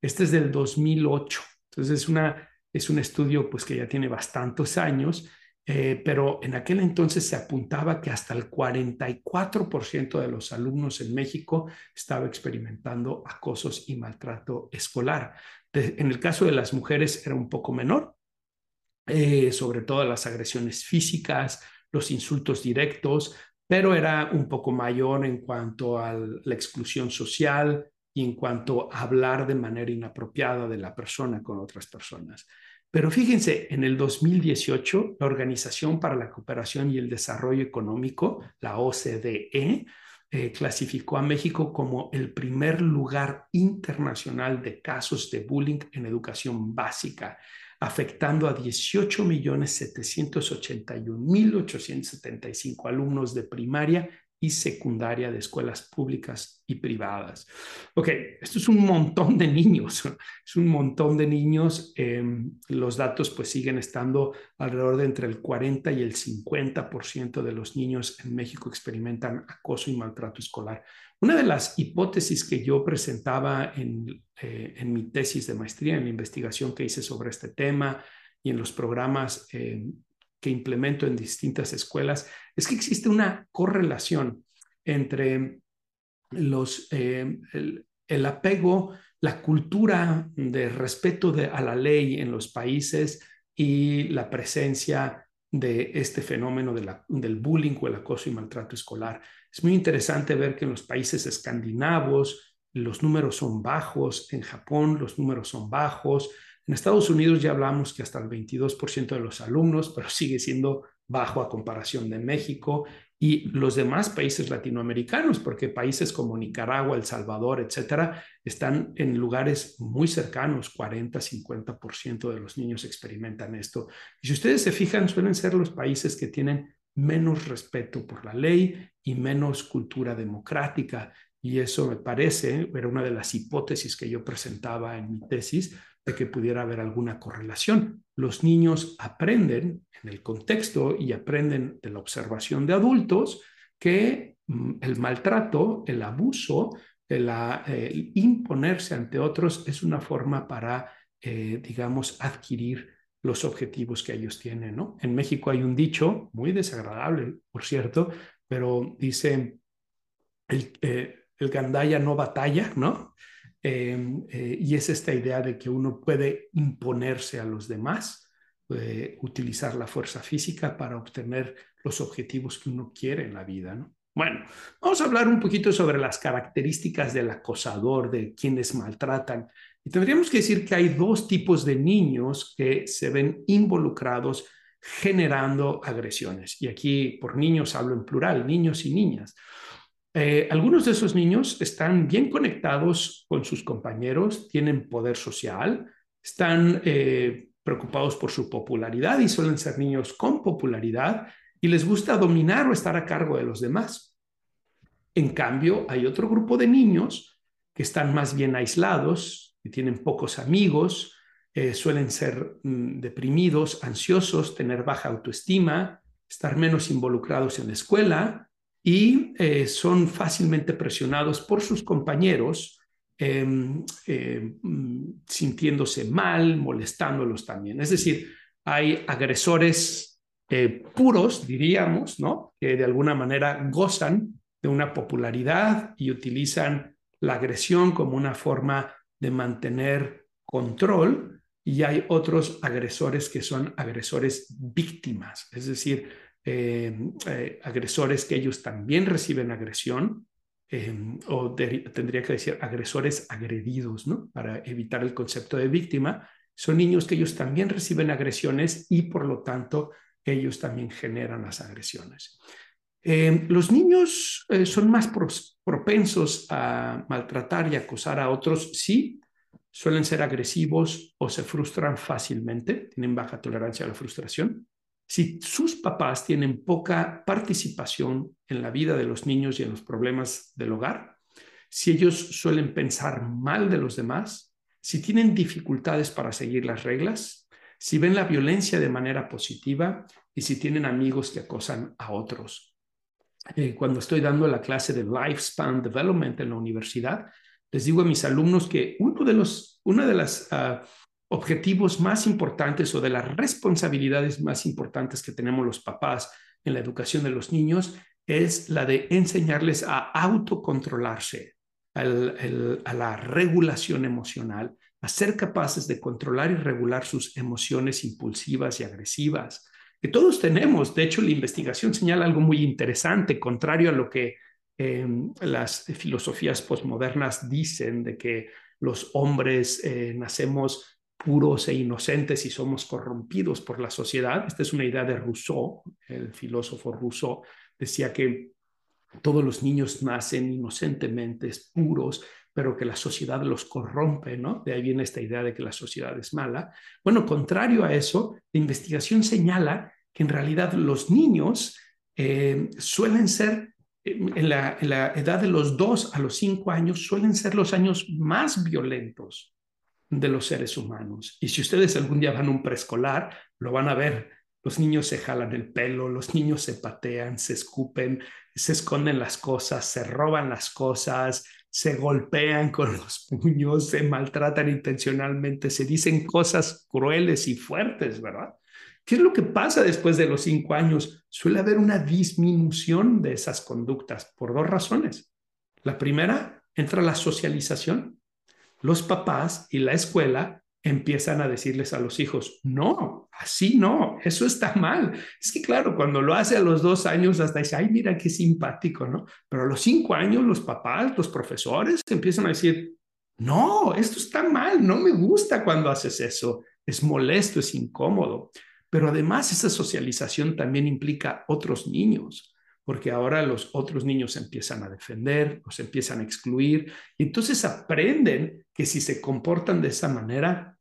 Este es del 2008. Entonces es, una, es un estudio pues, que ya tiene bastantes años eh, pero en aquel entonces se apuntaba que hasta el 44% de los alumnos en México estaba experimentando acosos y maltrato escolar. en el caso de las mujeres era un poco menor, eh, sobre todo las agresiones físicas, los insultos directos, pero era un poco mayor en cuanto a la exclusión social y en cuanto a hablar de manera inapropiada de la persona con otras personas. Pero fíjense, en el 2018, la Organización para la Cooperación y el Desarrollo Económico, la OCDE, eh, clasificó a México como el primer lugar internacional de casos de bullying en educación básica, afectando a 18.781.875 alumnos de primaria y secundaria de escuelas públicas y privadas. Ok, esto es un montón de niños, *laughs* es un montón de niños. Em, los datos pues siguen estando alrededor de entre el 40 y el 50% de los niños en México experimentan acoso y maltrato escolar. Una de las hipótesis que yo presentaba en, eh, mi tesis de maestría, en la investigación que hice sobre este tema y en los programas em, que implemento en distintas escuelas es que existe una correlación entre los, eh, el, apego, la cultura de respeto a la ley en los países y la presencia de este fenómeno del bullying o el acoso y maltrato escolar. Es muy interesante ver que en los países escandinavos los números son bajos, en Japón los números son bajos, en Estados Unidos ya hablamos que hasta el 22% de los alumnos, pero sigue siendo bajo a comparación de México y los demás países latinoamericanos, porque países como Nicaragua, El Salvador, etcétera, están en lugares muy cercanos, 40, 50% de los niños experimentan esto. Y si ustedes se fijan, suelen ser los países que tienen menos respeto por la ley y menos cultura democrática. Y eso me parece, era una de las hipótesis que yo presentaba en mi tesis, de que pudiera haber alguna correlación. Los niños aprenden en el contexto y aprenden de la observación de adultos que mm, el maltrato, el abuso, el, imponerse ante otros es una forma para, eh, digamos, adquirir los objetivos que ellos tienen. ¿no? En México hay un dicho muy desagradable, por cierto, pero dice, el, eh, el gandaya no batalla, ¿no? Em, eh, y es esta idea de que uno puede imponerse a los demás, utilizar la fuerza física para obtener los objetivos que uno quiere en la vida. ¿no? Bueno, vamos a hablar un poquito sobre las características del acosador, de quienes maltratan. Y tendríamos que decir que hay dos tipos de niños que se ven involucrados generando agresiones. Y aquí por niños hablo en plural, niños y niñas. Eh, algunos de esos niños están bien conectados con sus compañeros, tienen poder social, están eh, preocupados por su popularidad y suelen ser niños con popularidad y les gusta dominar o estar a cargo de los demás. En cambio, hay otro grupo de niños que están más bien aislados, y tienen pocos amigos, eh, suelen ser mm, deprimidos, ansiosos, tener baja autoestima, estar menos involucrados en la escuela, y eh, son fácilmente presionados por sus compañeros, em, em, sintiéndose mal, molestándolos también. Es decir, hay agresores eh, puros, diríamos, ¿no? que de alguna manera gozan de una popularidad y utilizan la agresión como una forma de mantener control y hay otros agresores que son agresores víctimas, es decir, eh, eh, agresores que ellos también reciben agresión, eh, o tendría que decir agresores agredidos, ¿no? Para evitar el concepto de víctima, son niños que ellos también reciben agresiones y por lo tanto ellos también generan las agresiones. los niños son más propensos a maltratar y acosar a otros, sí, suelen ser agresivos o se frustran fácilmente, tienen baja tolerancia a la frustración. Si sus papás tienen poca participación en la vida de los niños y en los problemas del hogar, si ellos suelen pensar mal de los demás, si tienen dificultades para seguir las reglas, si ven la violencia de manera positiva y si tienen amigos que acosan a otros. Eh, cuando estoy dando la clase de Lifespan Development en la universidad, les digo a mis alumnos que uno de los, una de las ah, objetivos más importantes o de las responsabilidades más importantes que tenemos los papás en la educación de los niños es la de enseñarles a autocontrolarse, a la regulación emocional, a ser capaces de controlar y regular sus emociones impulsivas y agresivas, que todos tenemos. De hecho, la investigación señala algo muy interesante, contrario a lo que em, las filosofías postmodernas dicen de que los hombres eh, nacemos puros e inocentes y somos corrompidos por la sociedad. Esta es una idea de Rousseau, el filósofo Rousseau, decía que todos los niños nacen inocentemente, puros, pero que la sociedad los corrompe, ¿no? De ahí viene esta idea de que la sociedad es mala. Bueno, contrario a eso, la investigación señala que en realidad los niños eh, suelen ser, la, en la edad de los dos a los cinco años, suelen ser los años más violentos de los seres humanos. Y si ustedes algún día van a un preescolar, lo van a ver. Los niños se jalan el pelo, los niños se patean, se escupen, se esconden las cosas, se roban las cosas, se golpean con *laughs* los puños, se maltratan intencionalmente, se dicen cosas crueles y fuertes, ¿verdad? ¿Qué es lo que pasa después de los cinco años? Suele haber una disminución de esas conductas por dos razones. La primera, entra la socialización. Los papás y la escuela empiezan a decirles a los hijos, no, así no, eso está mal. Es que claro, cuando lo hace a los dos años, hasta dice, ay, mira qué simpático, ¿no? Pero a los cinco años los papás, los profesores empiezan a decir, no, esto está mal, no me gusta cuando haces eso, es molesto, es incómodo. Pero además esa socialización también implica otros niños, porque ahora los otros niños empiezan a defender, los empiezan a excluir, y entonces aprenden que si se comportan de esa manera,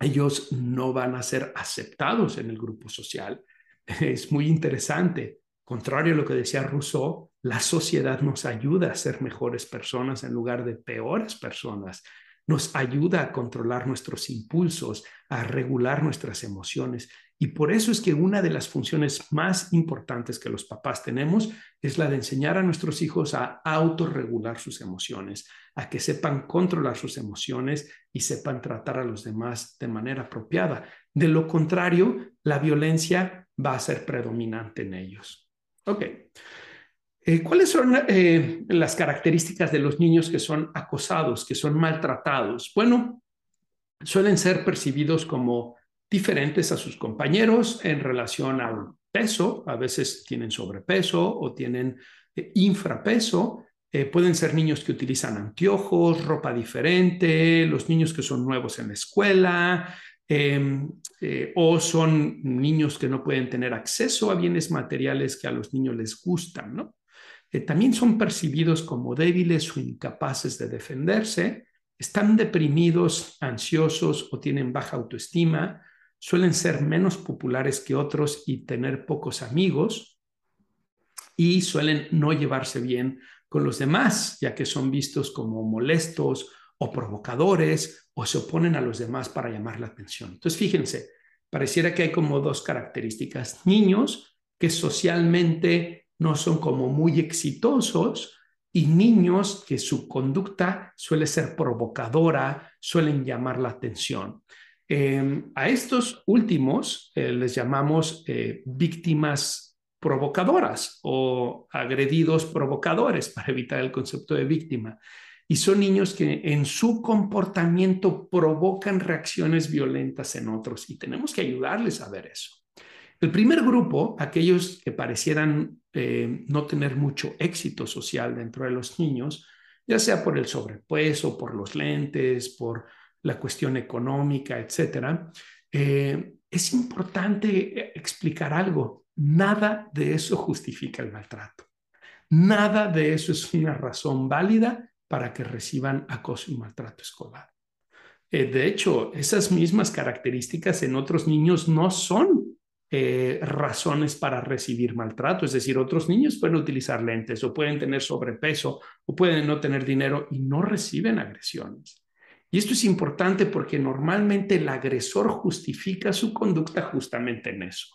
ellos no van a ser aceptados en el grupo social. *laughs* Es muy interesante. Contrario a lo que decía Rousseau, la sociedad nos ayuda a ser mejores personas en lugar de peores personas. Nos ayuda a controlar nuestros impulsos, a regular nuestras emociones. Y por eso es que una de las funciones más importantes que los papás tenemos es la de enseñar a nuestros hijos a autorregular sus emociones, a que sepan controlar sus emociones y sepan tratar a los demás de manera apropiada. De lo contrario, la violencia va a ser predominante en ellos. Ok. Eh, ¿Cuáles son eh, las características de los niños que son acosados, que son maltratados? Bueno, suelen ser percibidos como diferentes a sus compañeros en relación al peso, a veces tienen sobrepeso o tienen eh, infrapeso, eh, pueden ser niños que utilizan anteojos, ropa diferente, los niños que son nuevos en la escuela, em, eh, o son niños que no pueden tener acceso a bienes materiales que a los niños les gustan, ¿no? también son percibidos como débiles o incapaces de defenderse, están deprimidos, ansiosos o tienen baja autoestima, suelen ser menos populares que otros y tener pocos amigos y suelen no llevarse bien con los demás, ya que son vistos como molestos o provocadores o se oponen a los demás para llamar la atención. Entonces, fíjense, pareciera que hay como dos características. Niños que socialmente no son como muy exitosos y niños que su conducta suele ser provocadora, suelen llamar la atención. Em, a estos últimos eh, les llamamos eh, víctimas provocadoras o agredidos provocadores *laughs* para evitar el concepto de víctima. Y son niños que en su comportamiento provocan reacciones violentas en otros y tenemos que ayudarles a ver eso. El primer grupo, aquellos que parecieran eh, no tener mucho éxito social dentro de los niños, ya sea por el sobrepeso, por los lentes, por la cuestión económica, etcétera, eh, es importante explicar algo. Nada de eso justifica el maltrato. Nada de eso es una razón válida para que reciban acoso y maltrato escolar. Eh, de hecho, esas mismas características en otros niños no son eh, razones para recibir maltrato. Es decir, otros niños pueden utilizar lentes o pueden tener sobrepeso o pueden no tener dinero y no reciben agresiones. Y esto es importante porque normalmente el agresor justifica su conducta justamente en eso.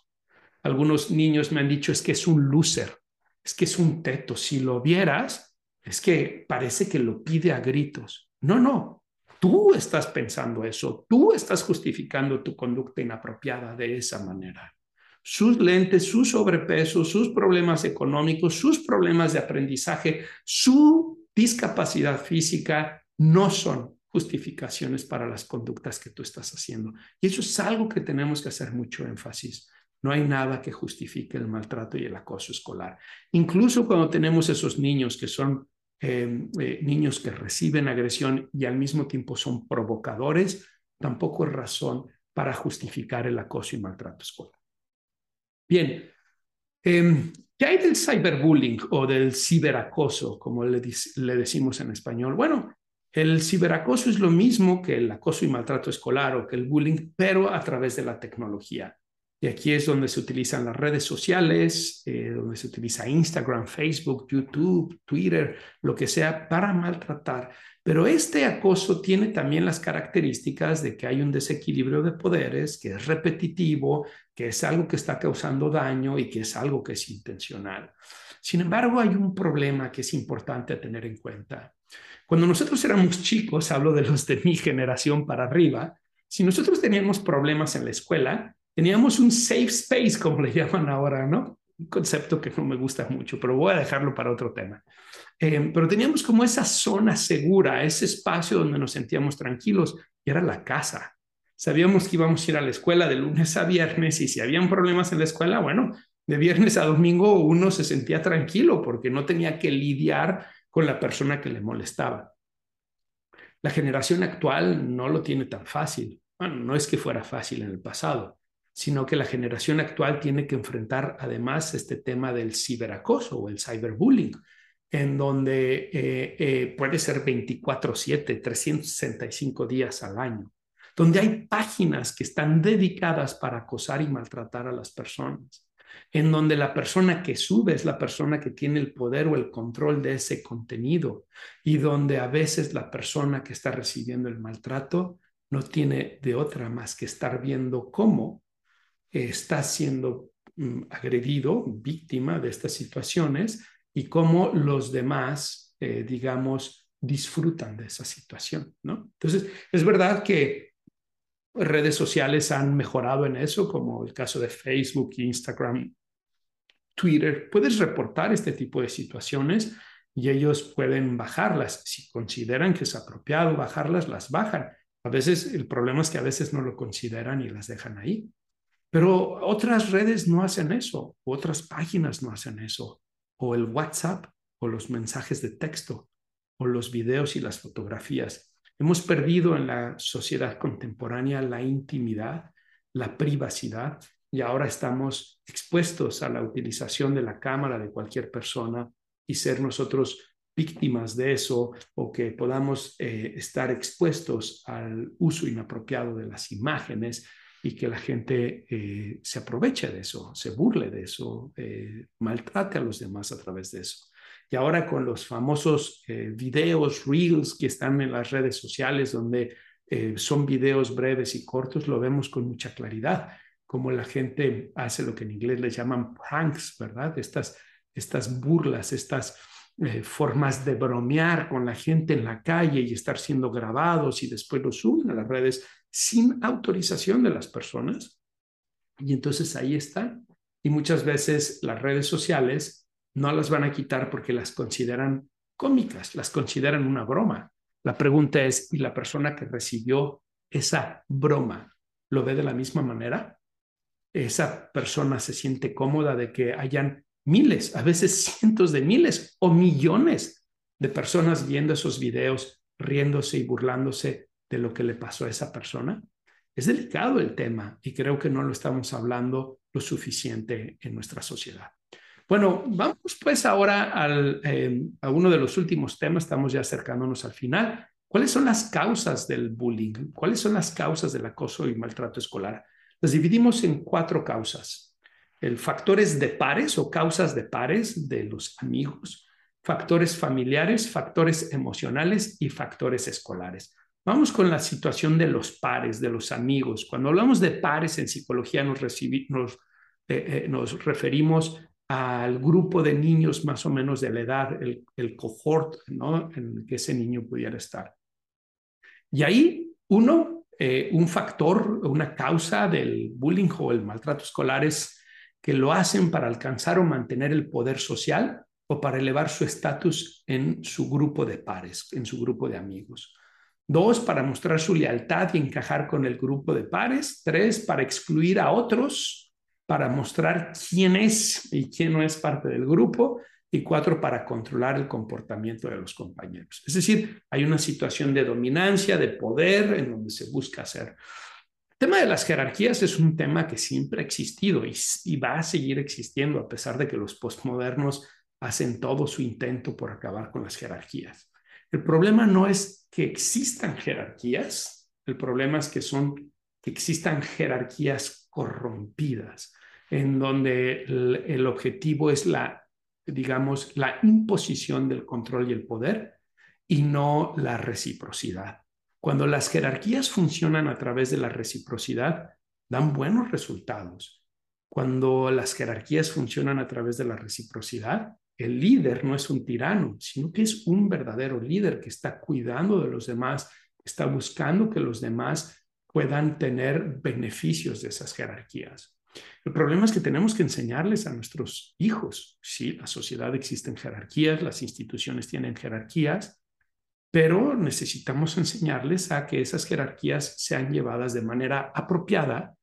Algunos niños me han dicho es que es un loser, es que es un teto. Si lo vieras, es que parece que lo pide a gritos. No, no, tú estás pensando eso, tú estás justificando tu conducta inapropiada de esa manera. Sus lentes, su sobrepeso, sus problemas económicos, sus problemas de aprendizaje, su discapacidad física no son justificaciones para las conductas que tú estás haciendo. Y eso es algo que tenemos que hacer mucho énfasis. No hay nada que justifique el maltrato y el acoso escolar. Incluso cuando tenemos esos niños que son em, eh, niños que reciben agresión y al mismo tiempo son provocadores, tampoco es razón para justificar el acoso y maltrato escolar. Bien, eh, ¿qué hay del cyberbullying o del ciberacoso, como le decimos en español? Bueno, el ciberacoso es lo mismo que el acoso y maltrato escolar o que el bullying, pero a través de la tecnología. Y aquí es donde se utilizan las redes sociales, eh, donde se utiliza Instagram, Facebook, YouTube, Twitter, lo que sea, para maltratar. Pero este acoso tiene también las características de que hay un desequilibrio de poderes, que es repetitivo, que es algo que está causando daño y que es algo que es intencional. Sin embargo, hay un problema que es importante tener en cuenta. Cuando nosotros éramos chicos, hablo de los de mi generación para arriba, si nosotros teníamos problemas en la escuela, teníamos un safe space, como le *laughs* llaman ahora, ¿no? un concepto que no me gusta mucho, pero voy a dejarlo para otro tema. Eh, pero teníamos como esa zona segura, ese espacio donde nos sentíamos tranquilos y era la casa. Sabíamos que íbamos a ir a la escuela de lunes a viernes y si habían problemas en la escuela, bueno, de viernes a domingo uno se sentía tranquilo porque no tenía que lidiar con la persona que le molestaba. La generación actual no lo tiene tan fácil. Bueno, no es que fuera fácil en el pasado, sino que la generación actual tiene que enfrentar además este tema del ciberacoso o el cyberbullying, en donde eh, eh, puede ser 24/7, 365 días al año, donde hay páginas que están dedicadas para acosar y maltratar a las personas en donde la persona que sube es la persona que tiene el poder o el control de ese contenido y donde a veces la persona que está recibiendo el maltrato no tiene de otra más que estar viendo cómo está siendo mm, agredido, víctima de estas situaciones y cómo los demás, eh, digamos, disfrutan de esa situación, ¿no? Entonces, es verdad que redes sociales han mejorado en eso, como el caso de Facebook, Instagram, Twitter. Puedes reportar este tipo de situaciones y ellos pueden bajarlas. Si consideran que es apropiado bajarlas, las bajan. A veces el problema es que a veces no lo consideran y las dejan ahí. Pero otras redes no hacen eso, otras páginas no hacen eso, o el WhatsApp, o los mensajes de texto, o los videos y las fotografías. Hemos perdido en la sociedad contemporánea la intimidad, la privacidad y ahora estamos expuestos a la utilización de la cámara de cualquier persona y ser nosotros víctimas de eso o que podamos eh, estar expuestos al uso inapropiado de las imágenes y que la gente eh, se aproveche de eso, se burle de eso, eh, maltrate a los demás a través de eso. Y ahora con los famosos eh, videos, reels que están en las redes sociales, donde eh, son videos breves y cortos, lo vemos con mucha claridad, como la gente hace lo que en inglés le llaman pranks, ¿verdad? Estas, estas burlas, estas eh, formas de bromear con la gente en la calle y estar siendo grabados y después los suben a las redes sin autorización de las personas. Y entonces ahí está. Y muchas veces las redes sociales no las van a quitar porque las consideran cómicas, las consideran una broma. La pregunta es, ¿y la persona que recibió esa broma lo ve de la misma manera? ¿Esa persona se siente cómoda de que hayan miles, a veces cientos de miles o millones de personas viendo esos videos, riéndose y burlándose de lo que le pasó a esa persona? Es delicado el tema y creo que no lo estamos hablando lo suficiente en nuestra sociedad. Bueno, vamos pues ahora al, eh, a uno de los últimos temas, estamos ya acercándonos al final. ¿Cuáles son las causas del bullying? ¿Cuáles son las causas del acoso y maltrato escolar? Las dividimos en cuatro causas. El factores de pares o causas de pares de los amigos, factores familiares, factores emocionales y factores escolares. Vamos con la situación de los pares, de los amigos. Cuando hablamos de pares en psicología nos, nos, eh, eh, nos referimos al grupo de niños más o menos de la edad, el, cohort en el que ese niño pudiera estar. Y ahí, uno, eh, un factor, una causa del bullying o el maltrato escolar es que lo hacen para alcanzar o mantener el poder social o para elevar su estatus en su grupo de pares, en su grupo de amigos. Dos, para mostrar su lealtad y encajar con el grupo de pares. Tres, para excluir a otros para mostrar quién es y quién no es parte del grupo, y cuatro, para controlar el comportamiento de los compañeros. Es decir, hay una situación de dominancia, de poder, en donde se busca hacer. El tema de las jerarquías es un tema que siempre ha existido y, va a seguir existiendo, a pesar de que los postmodernos hacen todo su intento por acabar con las jerarquías. El problema no es que existan jerarquías, el problema es que son que existan jerarquías corrompidas, en donde el, objetivo es la, digamos, la imposición del control y el poder y no la reciprocidad. Cuando las jerarquías funcionan a través de la reciprocidad, dan buenos resultados. Cuando las jerarquías funcionan a través de la reciprocidad, el líder no es un tirano, sino que es un verdadero líder que está cuidando de los demás, está buscando que los demás puedan tener beneficios de esas jerarquías. El problema es que tenemos que enseñarles a nuestros hijos. Sí, la sociedad existen jerarquías, las instituciones tienen jerarquías, pero necesitamos enseñarles a que esas jerarquías sean llevadas de manera apropiada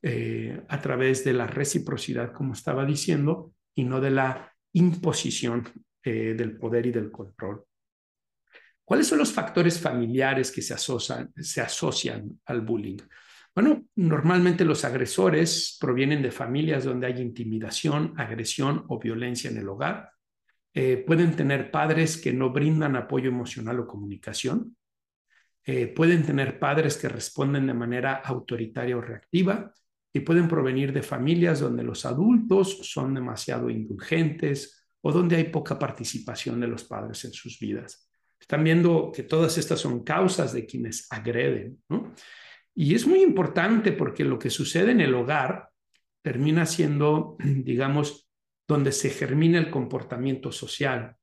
eh, a través de la reciprocidad, como estaba diciendo, y no de la imposición eh, del poder y del control. ¿Cuáles son los factores familiares que se asocian, al bullying? Bueno, normalmente los agresores provienen de familias donde hay intimidación, agresión o violencia en el hogar. Eh, pueden tener padres que no brindan apoyo emocional o comunicación. Eh, pueden tener padres que responden de manera autoritaria o reactiva y pueden provenir de familias donde los adultos son demasiado indulgentes o donde hay poca participación de los padres en sus vidas. Están viendo que todas estas son causas de quienes agreden. Y es muy importante porque lo que sucede en el hogar termina siendo, *clears throat* digamos, donde se germina el comportamiento social.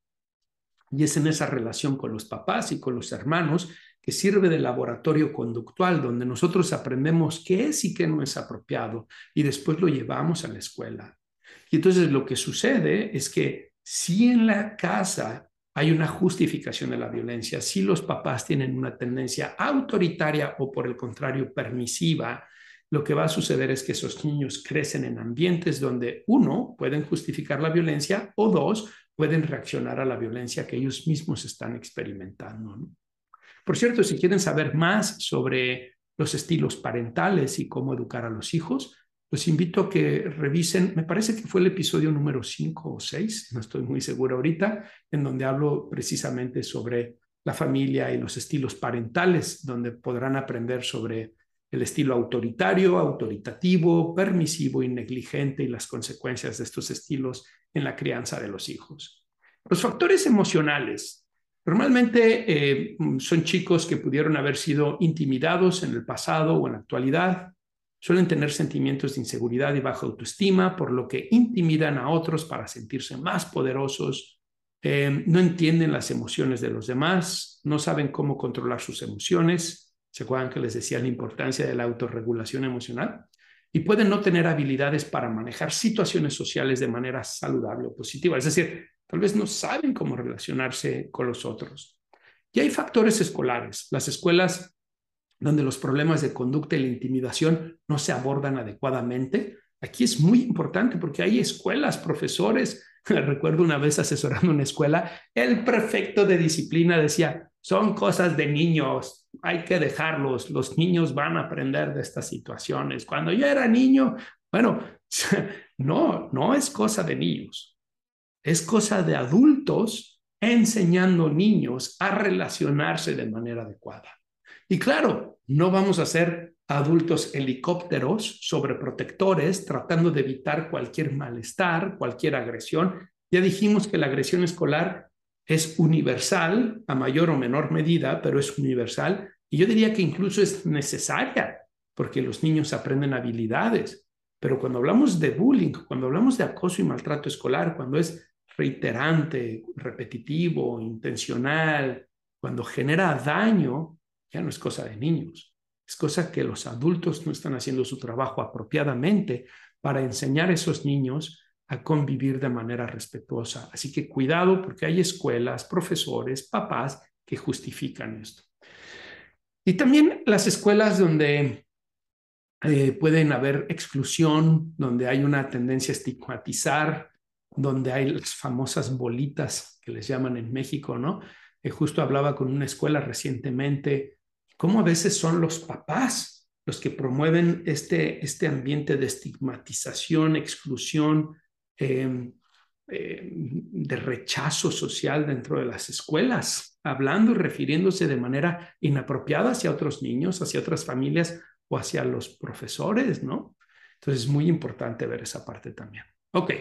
Y es en esa relación con los papás y con los hermanos que sirve de laboratorio conductual, donde nosotros aprendemos qué es y qué no es apropiado y después lo llevamos a la escuela. Y entonces lo que sucede es que si en la casa hay una justificación de la violencia. Si los papás tienen una tendencia autoritaria o por el contrario permisiva, lo que va a suceder es que esos niños crecen en ambientes donde uno, pueden justificar la violencia o dos, pueden reaccionar a la violencia que ellos mismos están experimentando. Por cierto, si quieren saber más sobre los estilos parentales y cómo educar a los hijos, los invito a que revisen, me parece que fue el episodio número 5 o 6, no estoy muy seguro ahorita, en donde hablo precisamente sobre la familia y los estilos parentales, donde podrán aprender sobre el estilo autoritario, autoritativo, permisivo y negligente y las consecuencias de estos estilos en la crianza de los hijos. Los factores emocionales. Normalmente eh, son chicos que pudieron haber sido intimidados en el pasado o en la actualidad, Suelen tener sentimientos de inseguridad y baja autoestima, por lo que intimidan a otros para sentirse más poderosos. Eh, no entienden las emociones de los demás, no saben cómo controlar sus emociones. ¿Se acuerdan que les decía la importancia de la autorregulación emocional? Y pueden no tener habilidades para manejar situaciones sociales de manera saludable o positiva. Es decir, tal vez no saben cómo relacionarse con los otros. Y hay factores escolares. Las escuelas donde los problemas de conducta y la intimidación no se abordan adecuadamente. Aquí es muy importante porque hay escuelas, profesores. *laughs* Recuerdo una vez asesorando una escuela, el prefecto de disciplina decía, son cosas de niños, hay que dejarlos, los niños van a aprender de estas situaciones. Cuando yo era niño, bueno, *laughs* no, no es cosa de niños, es cosa de adultos enseñando niños a relacionarse de manera adecuada. Y claro, no vamos a ser adultos helicópteros sobreprotectores tratando de evitar cualquier malestar, cualquier agresión. Ya dijimos que la agresión escolar es universal a mayor o menor medida, pero es universal y yo diría que incluso es necesaria porque los niños aprenden habilidades. Pero cuando hablamos de bullying, cuando hablamos de acoso y maltrato escolar, cuando es reiterante, repetitivo, intencional, cuando genera daño, ya no es cosa de niños, es cosa que los adultos no están haciendo su trabajo apropiadamente para enseñar a esos niños a convivir de manera respetuosa. Así que cuidado porque hay escuelas, profesores, papás que justifican esto. Y también las escuelas donde eh, pueden haber exclusión, donde hay una tendencia a estigmatizar, donde hay las famosas bolitas que les llaman en México, ¿no? Eh, justo hablaba con una escuela recientemente cómo a veces son los papás los que promueven este, este ambiente de estigmatización, exclusión, em, em, de rechazo social dentro de las escuelas, hablando y refiriéndose de manera inapropiada hacia otros niños, hacia otras familias o hacia los profesores, ¿no? Entonces es muy importante ver esa parte también. Ok.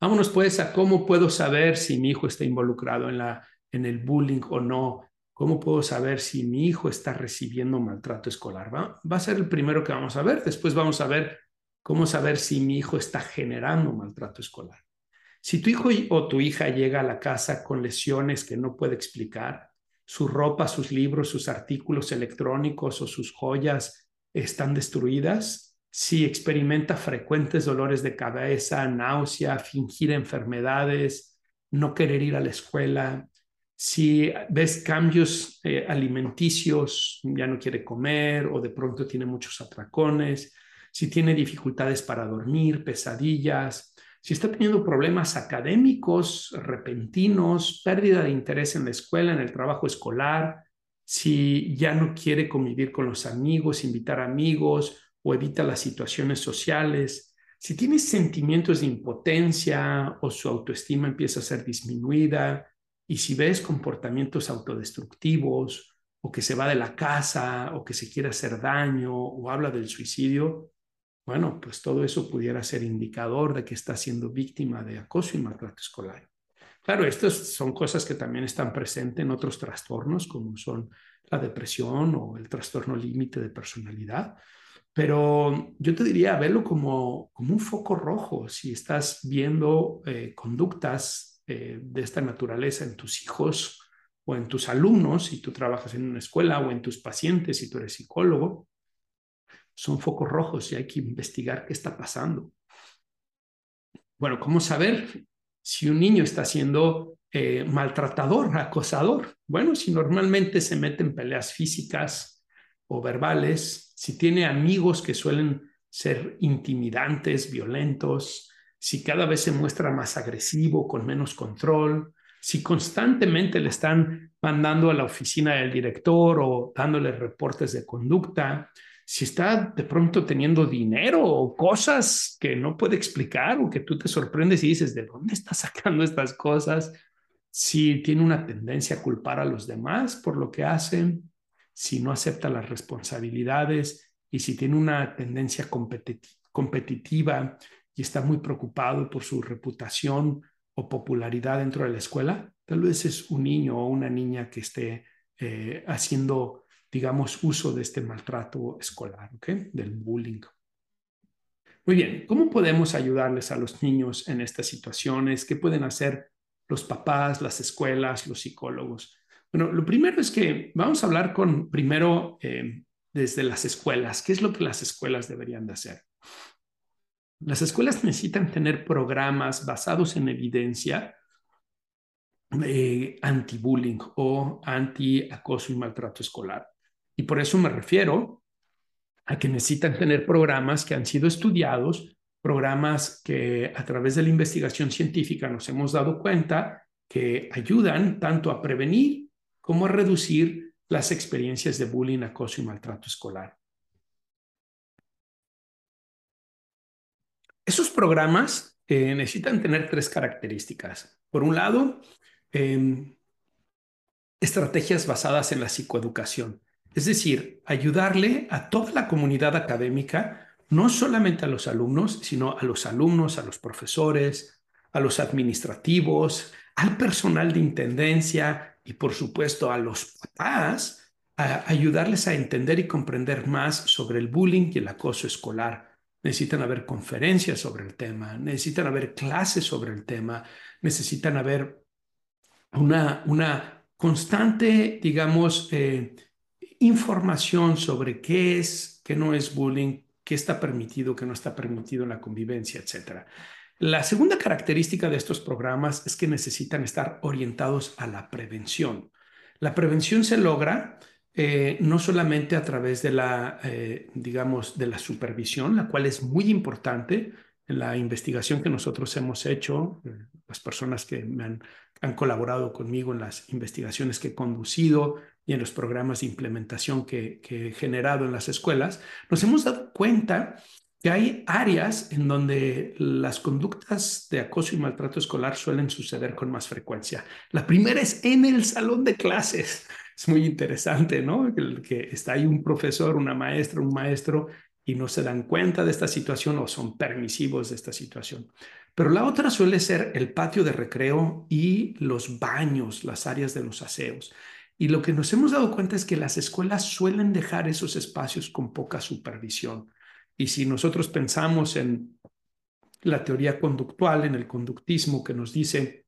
Vámonos pues a cómo puedo saber si mi hijo está involucrado en, la, en el bullying o no ¿Cómo puedo saber si mi hijo está recibiendo maltrato escolar? ¿Va? va a ser el primero que vamos a ver. Después vamos a ver cómo saber si mi hijo está generando maltrato escolar. Si tu hijo o tu hija llega a la casa con lesiones que no puede explicar, su ropa, sus libros, sus artículos electrónicos o sus joyas están destruidas, si experimenta frecuentes dolores de cabeza, náusea, fingir enfermedades, no querer ir a la escuela, si ves cambios eh, alimenticios, ya no quiere comer o de pronto tiene muchos atracones, si tiene dificultades para dormir, pesadillas, si está teniendo problemas académicos repentinos, pérdida de interés en la escuela, en el trabajo escolar, si ya no quiere convivir con los amigos, invitar amigos o evita las situaciones sociales, si tiene sentimientos de impotencia o su autoestima empieza a ser disminuida, y si ves comportamientos autodestructivos o que se va de la casa o que se quiere hacer daño o habla del suicidio, bueno, pues todo eso pudiera ser indicador de que está siendo víctima de acoso y maltrato escolar. Claro, estas son cosas que también están presentes en otros trastornos, como son la depresión o el trastorno límite de personalidad, pero yo te diría, verlo como, como un foco rojo si estás viendo eh, conductas eh, de esta naturaleza en tus hijos o en tus alumnos, si tú trabajas en una escuela o en tus pacientes, si tú eres psicólogo, son focos rojos y hay que investigar qué está pasando. Bueno, ¿cómo saber si un niño está siendo eh, maltratador, acosador? Bueno, si normalmente se mete en peleas físicas o verbales, si tiene amigos que suelen ser intimidantes, violentos, si cada vez se muestra más agresivo, con menos control, si constantemente le están mandando a la oficina del director o dándole reportes de conducta, si está de pronto teniendo dinero o cosas que no puede explicar o que tú te sorprendes y dices, ¿de dónde está sacando estas cosas? Si tiene una tendencia a culpar a los demás por lo que hacen, si no acepta las responsabilidades y si tiene una tendencia competitiva y está muy preocupado por su reputación o popularidad dentro de la escuela, tal vez es un niño o una niña que esté eh, haciendo digamos, uso de este maltrato escolar, ¿ok? Del bullying. Muy bien, ¿cómo podemos ayudarles a los niños en estas situaciones? ¿Qué pueden hacer los papás, las escuelas, los psicólogos? Bueno, lo primero es que vamos a hablar con, primero, eh, desde las escuelas. ¿Qué es lo que las escuelas deberían de hacer? Las escuelas necesitan tener programas basados en evidencia eh, anti-bullying o anti-acoso y maltrato escolar. Y por eso me refiero a que necesitan tener programas que han sido estudiados, programas que a través de la investigación científica nos hemos dado cuenta que ayudan tanto a prevenir como a reducir las experiencias de bullying, acoso y maltrato escolar. Esos programas eh, necesitan tener tres características. Por un lado, em, estrategias basadas en la psicoeducación. Es decir, ayudarle a toda la comunidad académica, no solamente a los alumnos, sino a los alumnos, a los profesores, a los administrativos, al personal de intendencia y por supuesto a los papás, a ayudarles a entender y comprender más sobre el bullying y el acoso escolar. Necesitan haber conferencias sobre el tema, necesitan haber clases sobre el tema, necesitan haber una, una constante, digamos, eh, información sobre qué es, qué no es bullying, qué está permitido, qué no está permitido en la convivencia, etc. La segunda característica de estos programas es que necesitan estar orientados a la prevención. La prevención se logra eh, no solamente a través de la, eh, digamos, de la supervisión, la cual es muy importante en la investigación que nosotros hemos hecho, eh, las personas que me han, han, colaborado conmigo en las investigaciones que he conducido, y en los programas de implementación que, he generado en las escuelas, nos hemos dado cuenta que hay áreas en donde las conductas de acoso y maltrato escolar suelen suceder con más frecuencia. La primera es en el salón de clases. Es muy interesante, ¿no? Que, que está ahí un profesor, una maestra, un maestro y no se dan cuenta de esta situación o son permisivos de esta situación. Pero la otra suele ser el patio de recreo y los baños, las áreas de los aseos. Y lo que nos hemos dado cuenta es que las escuelas suelen dejar esos espacios con poca supervisión. Y si nosotros pensamos en la teoría conductual, en el conductismo que nos dice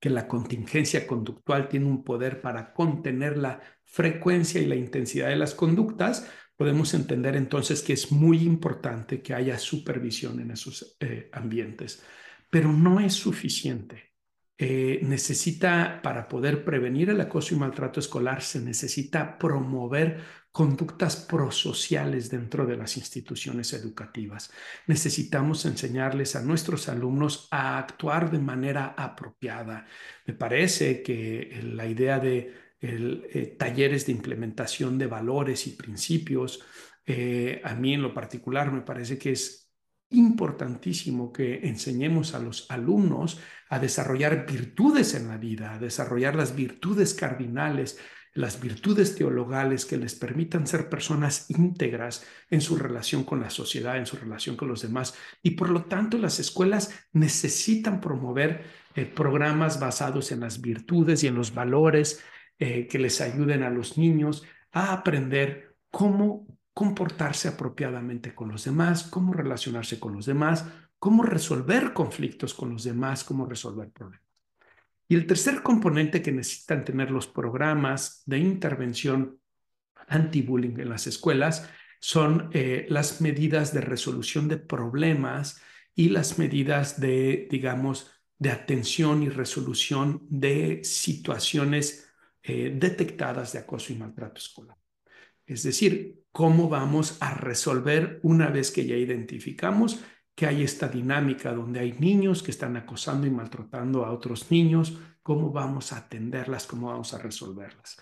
que la contingencia conductual tiene un poder para contener la frecuencia y la intensidad de las conductas, podemos entender entonces que es muy importante que haya supervisión en esos eh, ambientes. Pero no es suficiente. Eh, necesita, para poder prevenir el acoso y maltrato escolar, se necesita promover conductas prosociales dentro de las instituciones educativas. Necesitamos enseñarles a nuestros alumnos a actuar de manera apropiada. Me parece que la idea de eh, talleres de implementación de valores y principios. Eh, a mí en lo particular me parece que es importantísimo que enseñemos a los alumnos a desarrollar virtudes en la vida, a desarrollar las virtudes cardinales, las virtudes teologales que les permitan ser personas íntegras en su relación con la sociedad, en su relación con los demás. Y por lo tanto las escuelas necesitan promover eh, programas basados en las virtudes y en los valores eh, que les ayuden a los niños a aprender cómo comportarse apropiadamente con los demás, cómo relacionarse con los demás, cómo resolver conflictos con los demás, cómo resolver problemas. Y el tercer componente que necesitan tener los programas de intervención anti-bullying en las escuelas son eh, las medidas de resolución de problemas y las medidas de, digamos, de atención y resolución de situaciones eh, detectadas de acoso y maltrato escolar. Es decir, cómo vamos a resolver una vez que ya identificamos que hay esta dinámica donde hay niños que están acosando y maltratando a otros niños, cómo vamos a atenderlas, cómo vamos a resolverlas.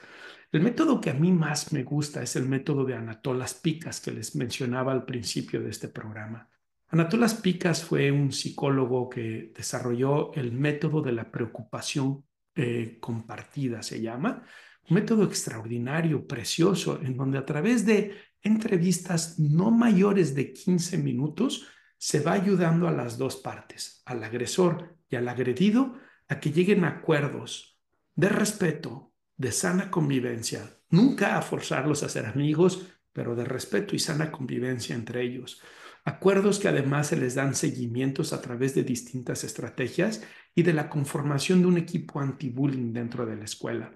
El método que a mí más me gusta es el método de Anatolas Picas que les mencionaba al principio de este programa. Anatolas Picas fue un psicólogo que desarrolló el método de la preocupación eh, compartida, se llama. Un método extraordinario, precioso, en donde a través de entrevistas no mayores de 15 minutos se va ayudando a las dos partes, al agresor y al agredido, a que lleguen a acuerdos de respeto, de sana convivencia, nunca a forzarlos a ser amigos, pero de respeto y sana convivencia entre ellos. Acuerdos que además se les dan seguimientos a través de distintas estrategias y de la conformación de un equipo anti-bullying dentro de la escuela.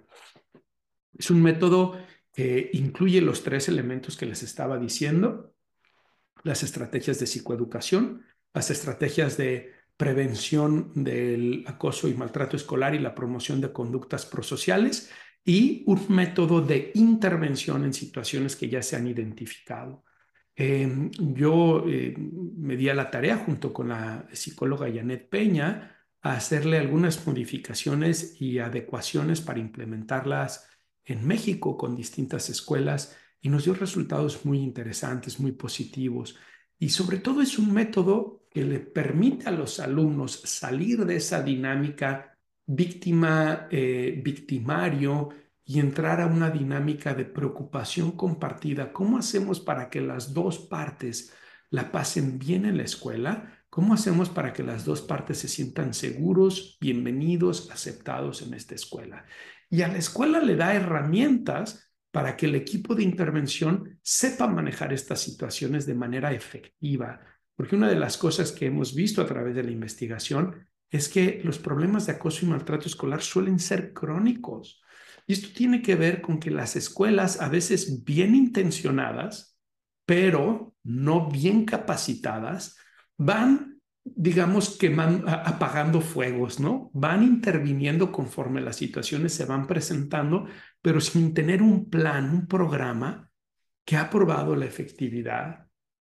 Es un método que incluye los tres elementos que les estaba diciendo, las estrategias de psicoeducación, las estrategias de prevención del acoso y maltrato escolar y la promoción de conductas prosociales y un método de intervención en situaciones que ya se han identificado. Em, yo eh, me di a la tarea junto con la psicóloga Janet Peña a hacerle algunas modificaciones y adecuaciones para implementarlas en México con distintas escuelas y nos dio resultados muy interesantes, muy positivos. Y sobre todo es un método que le permite a los alumnos salir de esa dinámica víctima, eh, victimario y entrar a una dinámica de preocupación compartida. ¿Cómo hacemos para que las dos partes la pasen bien en la escuela? ¿Cómo hacemos para que las dos partes se sientan seguros, bienvenidos, aceptados en esta escuela? Y a la escuela le da herramientas para que el equipo de intervención sepa manejar estas situaciones de manera efectiva. Porque una de las cosas que hemos visto a través de la investigación es que los problemas de acoso y maltrato escolar suelen ser crónicos. Y esto tiene que ver con que las escuelas, a veces bien intencionadas, pero no bien capacitadas, van, digamos, quemando, apagando fuegos, ¿no? Van interviniendo conforme las situaciones se van presentando, pero sin tener un plan, un programa que ha probado la efectividad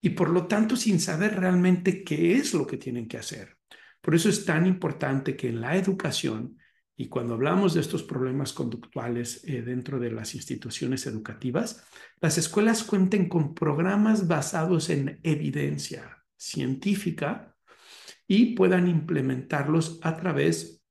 y por lo tanto sin saber realmente qué es lo que tienen que hacer. Por eso es tan importante que en la educación y cuando hablamos de estos problemas conductuales eh, dentro de las instituciones educativas, las escuelas cuenten con programas basados en evidencia científica y puedan implementarlos a través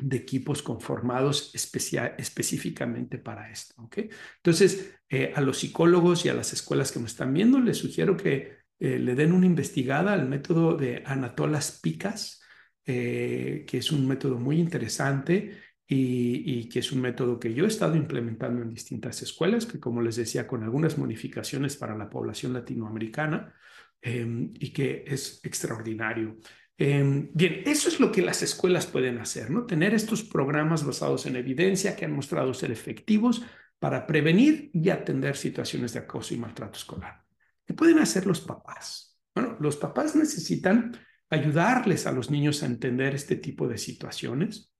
de equipos conformados específicamente para esto. ¿okay? Entonces, eh, a los psicólogos y a las escuelas que me están viendo, les sugiero que eh, le den una investigada al método de Anatolas Picas, eh, que es un método muy interesante y, que es un método que yo he estado implementando en distintas escuelas, que como les decía, con algunas modificaciones para la población latinoamericana em, y que es extraordinario. Em, bien, eso es lo que las escuelas pueden hacer, ¿no? Tener estos programas basados en evidencia que han mostrado ser efectivos para prevenir y atender situaciones de acoso y maltrato escolar. ¿Qué pueden hacer los papás? Bueno, los papás necesitan ayudarles a los niños a entender este tipo de situaciones,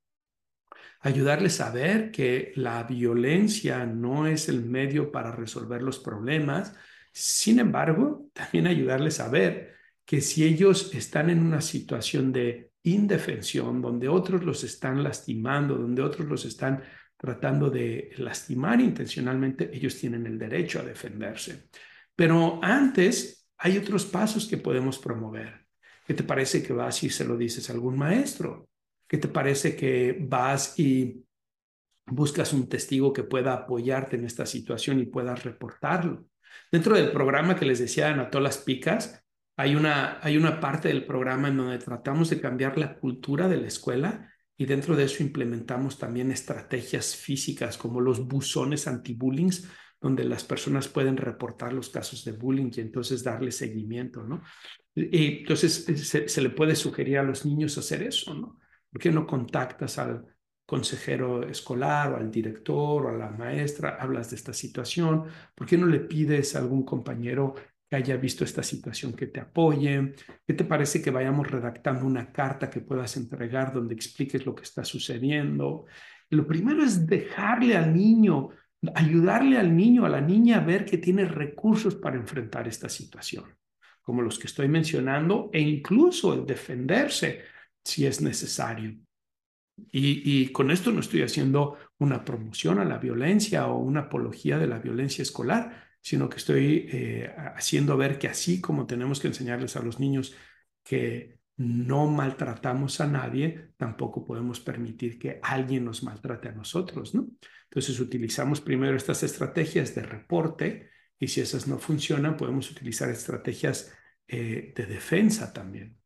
ayudarles a ver que la violencia no es el medio para resolver los problemas, sin embargo, también ayudarles a ver que si ellos están en una situación de indefensión, donde otros los están lastimando, donde otros los están tratando de lastimar intencionalmente, ellos tienen el derecho a defenderse. Pero antes hay otros pasos que podemos promover. ¿Qué te parece que vas y se lo dices a algún maestro? ¿Qué te parece que vas y buscas un testigo que pueda apoyarte en esta situación y puedas reportarlo? Dentro del programa que les decía Anató las Picas, hay una, hay una parte del programa en donde tratamos de cambiar la cultura de la escuela y dentro de eso implementamos también estrategias físicas como los buzones anti-bullying, donde las personas pueden reportar los casos de bullying y entonces darle seguimiento, ¿no? Y entonces se, se le puede sugerir a los niños hacer eso, ¿no? ¿Por qué no contactas al consejero escolar o al director o a la maestra, hablas de esta situación? ¿Por qué no le pides a algún compañero que haya visto esta situación, que te apoye. ¿Qué te parece que vayamos redactando una carta que puedas entregar donde expliques lo que está sucediendo? lo primero es dejarle al niño, ayudarle al niño, a la niña a ver que tiene recursos para enfrentar esta situación, como los que estoy mencionando, e incluso el defenderse si es necesario. Y, y, con esto no estoy haciendo una promoción a la violencia o una apología de la violencia escolar, sino que estoy eh, haciendo ver que así como tenemos que enseñarles a los niños que no maltratamos a nadie, tampoco podemos permitir que alguien nos maltrate a nosotros, ¿no? Entonces utilizamos primero estas estrategias de reporte y si esas no funcionan, podemos utilizar estrategias eh, de defensa también.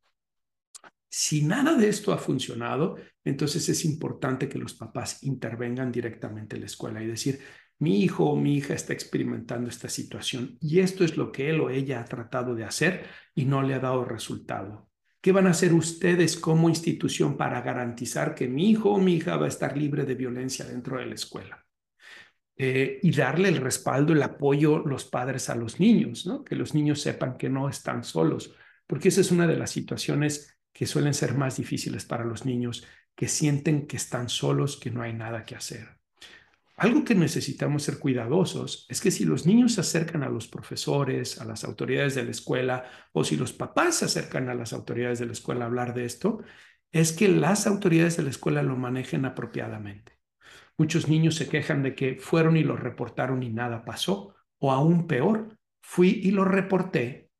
Si nada de esto ha funcionado, entonces es importante que los papás intervengan directamente en la escuela y decir, mi hijo o mi hija está experimentando esta situación y esto es lo que él o ella ha tratado de hacer y no le ha dado resultado. ¿Qué van a hacer ustedes como institución para garantizar que mi hijo o mi hija va a estar libre de violencia dentro de la escuela? Eh, y darle el respaldo, el apoyo los padres a los niños, que los niños sepan que no están solos, porque esa es una de las situaciones que suelen ser más difíciles para los niños, que sienten que están solos, que no hay nada que hacer. Algo que necesitamos ser cuidadosos es que si los niños se acercan a los profesores, a las autoridades de la escuela, o si los papás se acercan a las autoridades de la escuela a hablar de esto, es que las autoridades de la escuela lo manejen apropiadamente. Muchos niños se quejan de que fueron y lo reportaron y nada pasó, o aún peor, fui y lo reporté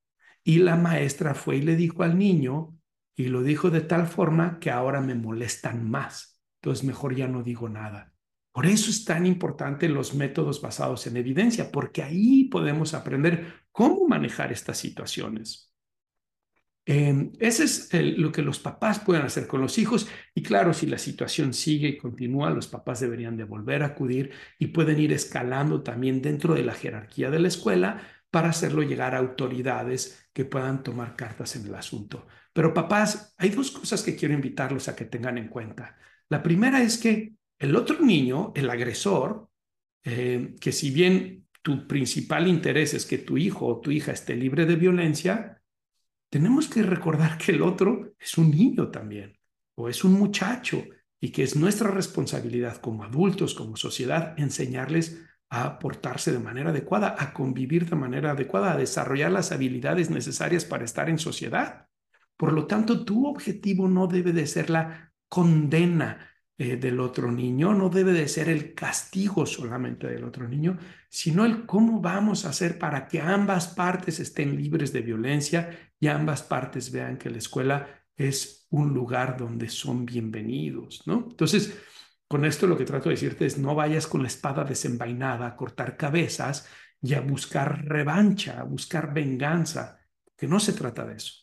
y la maestra fue y le dijo al niño y lo dijo de tal forma que ahora me molestan más. Entonces mejor ya no digo nada. Por eso es tan importante los métodos basados en evidencia, porque ahí podemos aprender cómo manejar estas situaciones. Eh, ese es lo que los papás pueden hacer con los hijos y claro, si la situación sigue y continúa, los papás deberían de volver a acudir y pueden ir escalando también dentro de la jerarquía de la escuela para hacerlo llegar a autoridades que puedan tomar cartas en el asunto. Pero papás, hay dos cosas que quiero invitarlos a que tengan en cuenta. La primera es que el otro niño, el agresor, eh, que si bien tu principal interés es que tu hijo o tu hija esté libre de violencia, tenemos que recordar que el otro es un niño también, o es un muchacho, y que es nuestra responsabilidad como adultos, como sociedad, enseñarles a portarse de manera adecuada, a convivir de manera adecuada, a desarrollar las habilidades necesarias para estar en sociedad. Por lo tanto, tu objetivo no debe de ser la condena, eh, del otro niño, no debe de ser el castigo solamente del otro niño, sino el cómo vamos a hacer para que ambas partes estén libres de violencia y ambas partes vean que la escuela es un lugar donde son bienvenidos, ¿no? Entonces, con esto lo que trato de decirte es no vayas con la espada desenvainada a cortar cabezas y a buscar revancha, a buscar venganza, que no se trata de eso.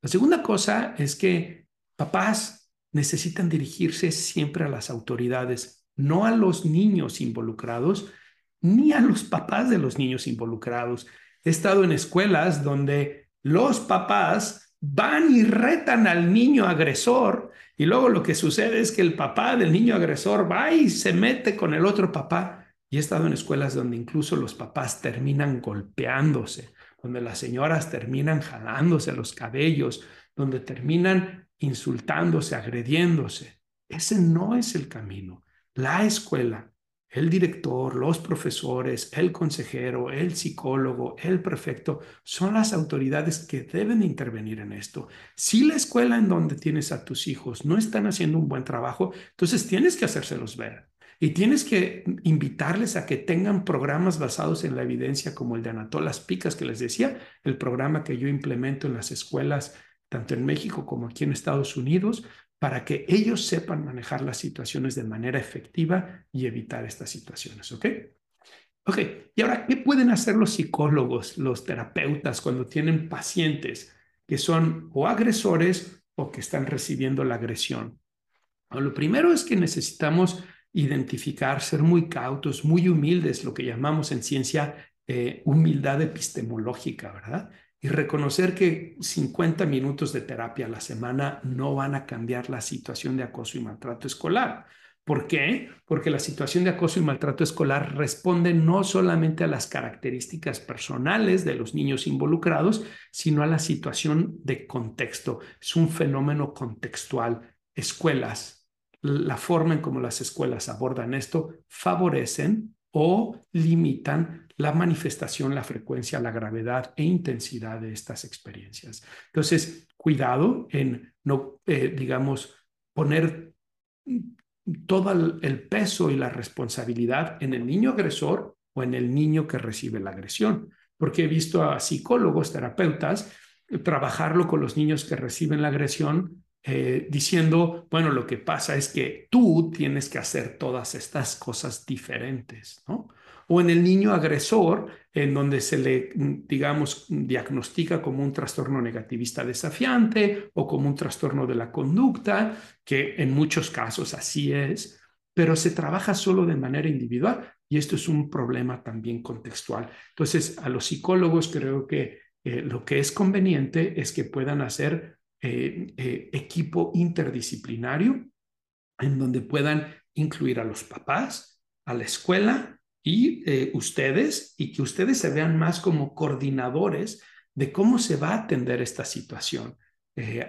La segunda cosa es que papás necesitan dirigirse siempre a las autoridades, no a los niños involucrados, ni a los papás de los niños involucrados. He estado en escuelas donde los papás van y retan al niño agresor y luego lo que sucede es que el papá del niño agresor va y se mete con el otro papá. Y he estado en escuelas donde incluso los papás terminan golpeándose, donde las señoras terminan jalándose los cabellos, donde terminan insultándose, agrediéndose. Ese no es el camino. La escuela el director, los profesores, el consejero, el psicólogo, el prefecto, son las autoridades que deben intervenir en esto. Si la escuela en donde tienes a tus hijos no están haciendo un buen trabajo, entonces tienes que hacérselos ver. Y tienes que invitarles a que tengan programas basados en la evidencia como el de Anatolas Picas que les decía, el programa que yo implemento en las escuelas tanto en México como aquí en Estados Unidos, para que ellos sepan manejar las situaciones de manera efectiva y evitar estas situaciones, ¿ok? Ok, y ahora, ¿qué pueden hacer los psicólogos, los terapeutas cuando tienen pacientes que son o agresores o que están recibiendo la agresión? lo primero es que necesitamos identificar, ser muy cautos, muy humildes, lo que llamamos en ciencia eh, humildad epistemológica, ¿verdad? Y reconocer que 50 minutos de terapia a la semana no van a cambiar la situación de acoso y maltrato escolar. ¿Por qué? Porque la situación de acoso y maltrato escolar responde no solamente a las características personales de los niños involucrados, sino a la situación de contexto. Es un fenómeno contextual. Escuelas, la forma en cómo las escuelas abordan esto favorecen o limitan la manifestación, la frecuencia, la gravedad e intensidad de estas experiencias. Entonces, cuidado en no, eh, digamos, poner todo el peso y la responsabilidad en el niño agresor o en el niño que recibe la agresión, porque he visto a psicólogos, terapeutas, trabajarlo con los niños que reciben la agresión eh, diciendo, bueno, lo que pasa es que tú tienes que hacer todas estas cosas diferentes, ¿no? O en el niño agresor, en donde se le, digamos, diagnostica como un trastorno negativista desafiante o como un trastorno de la conducta, que en muchos casos así es, pero se trabaja solo de manera individual y esto es un problema también contextual. Entonces, a los psicólogos creo que eh, lo que es conveniente es que puedan hacer eh, eh, equipo interdisciplinario en donde puedan incluir a los papás, a la escuela y eh, ustedes, y que ustedes se vean más como coordinadores de cómo se va a atender esta situación,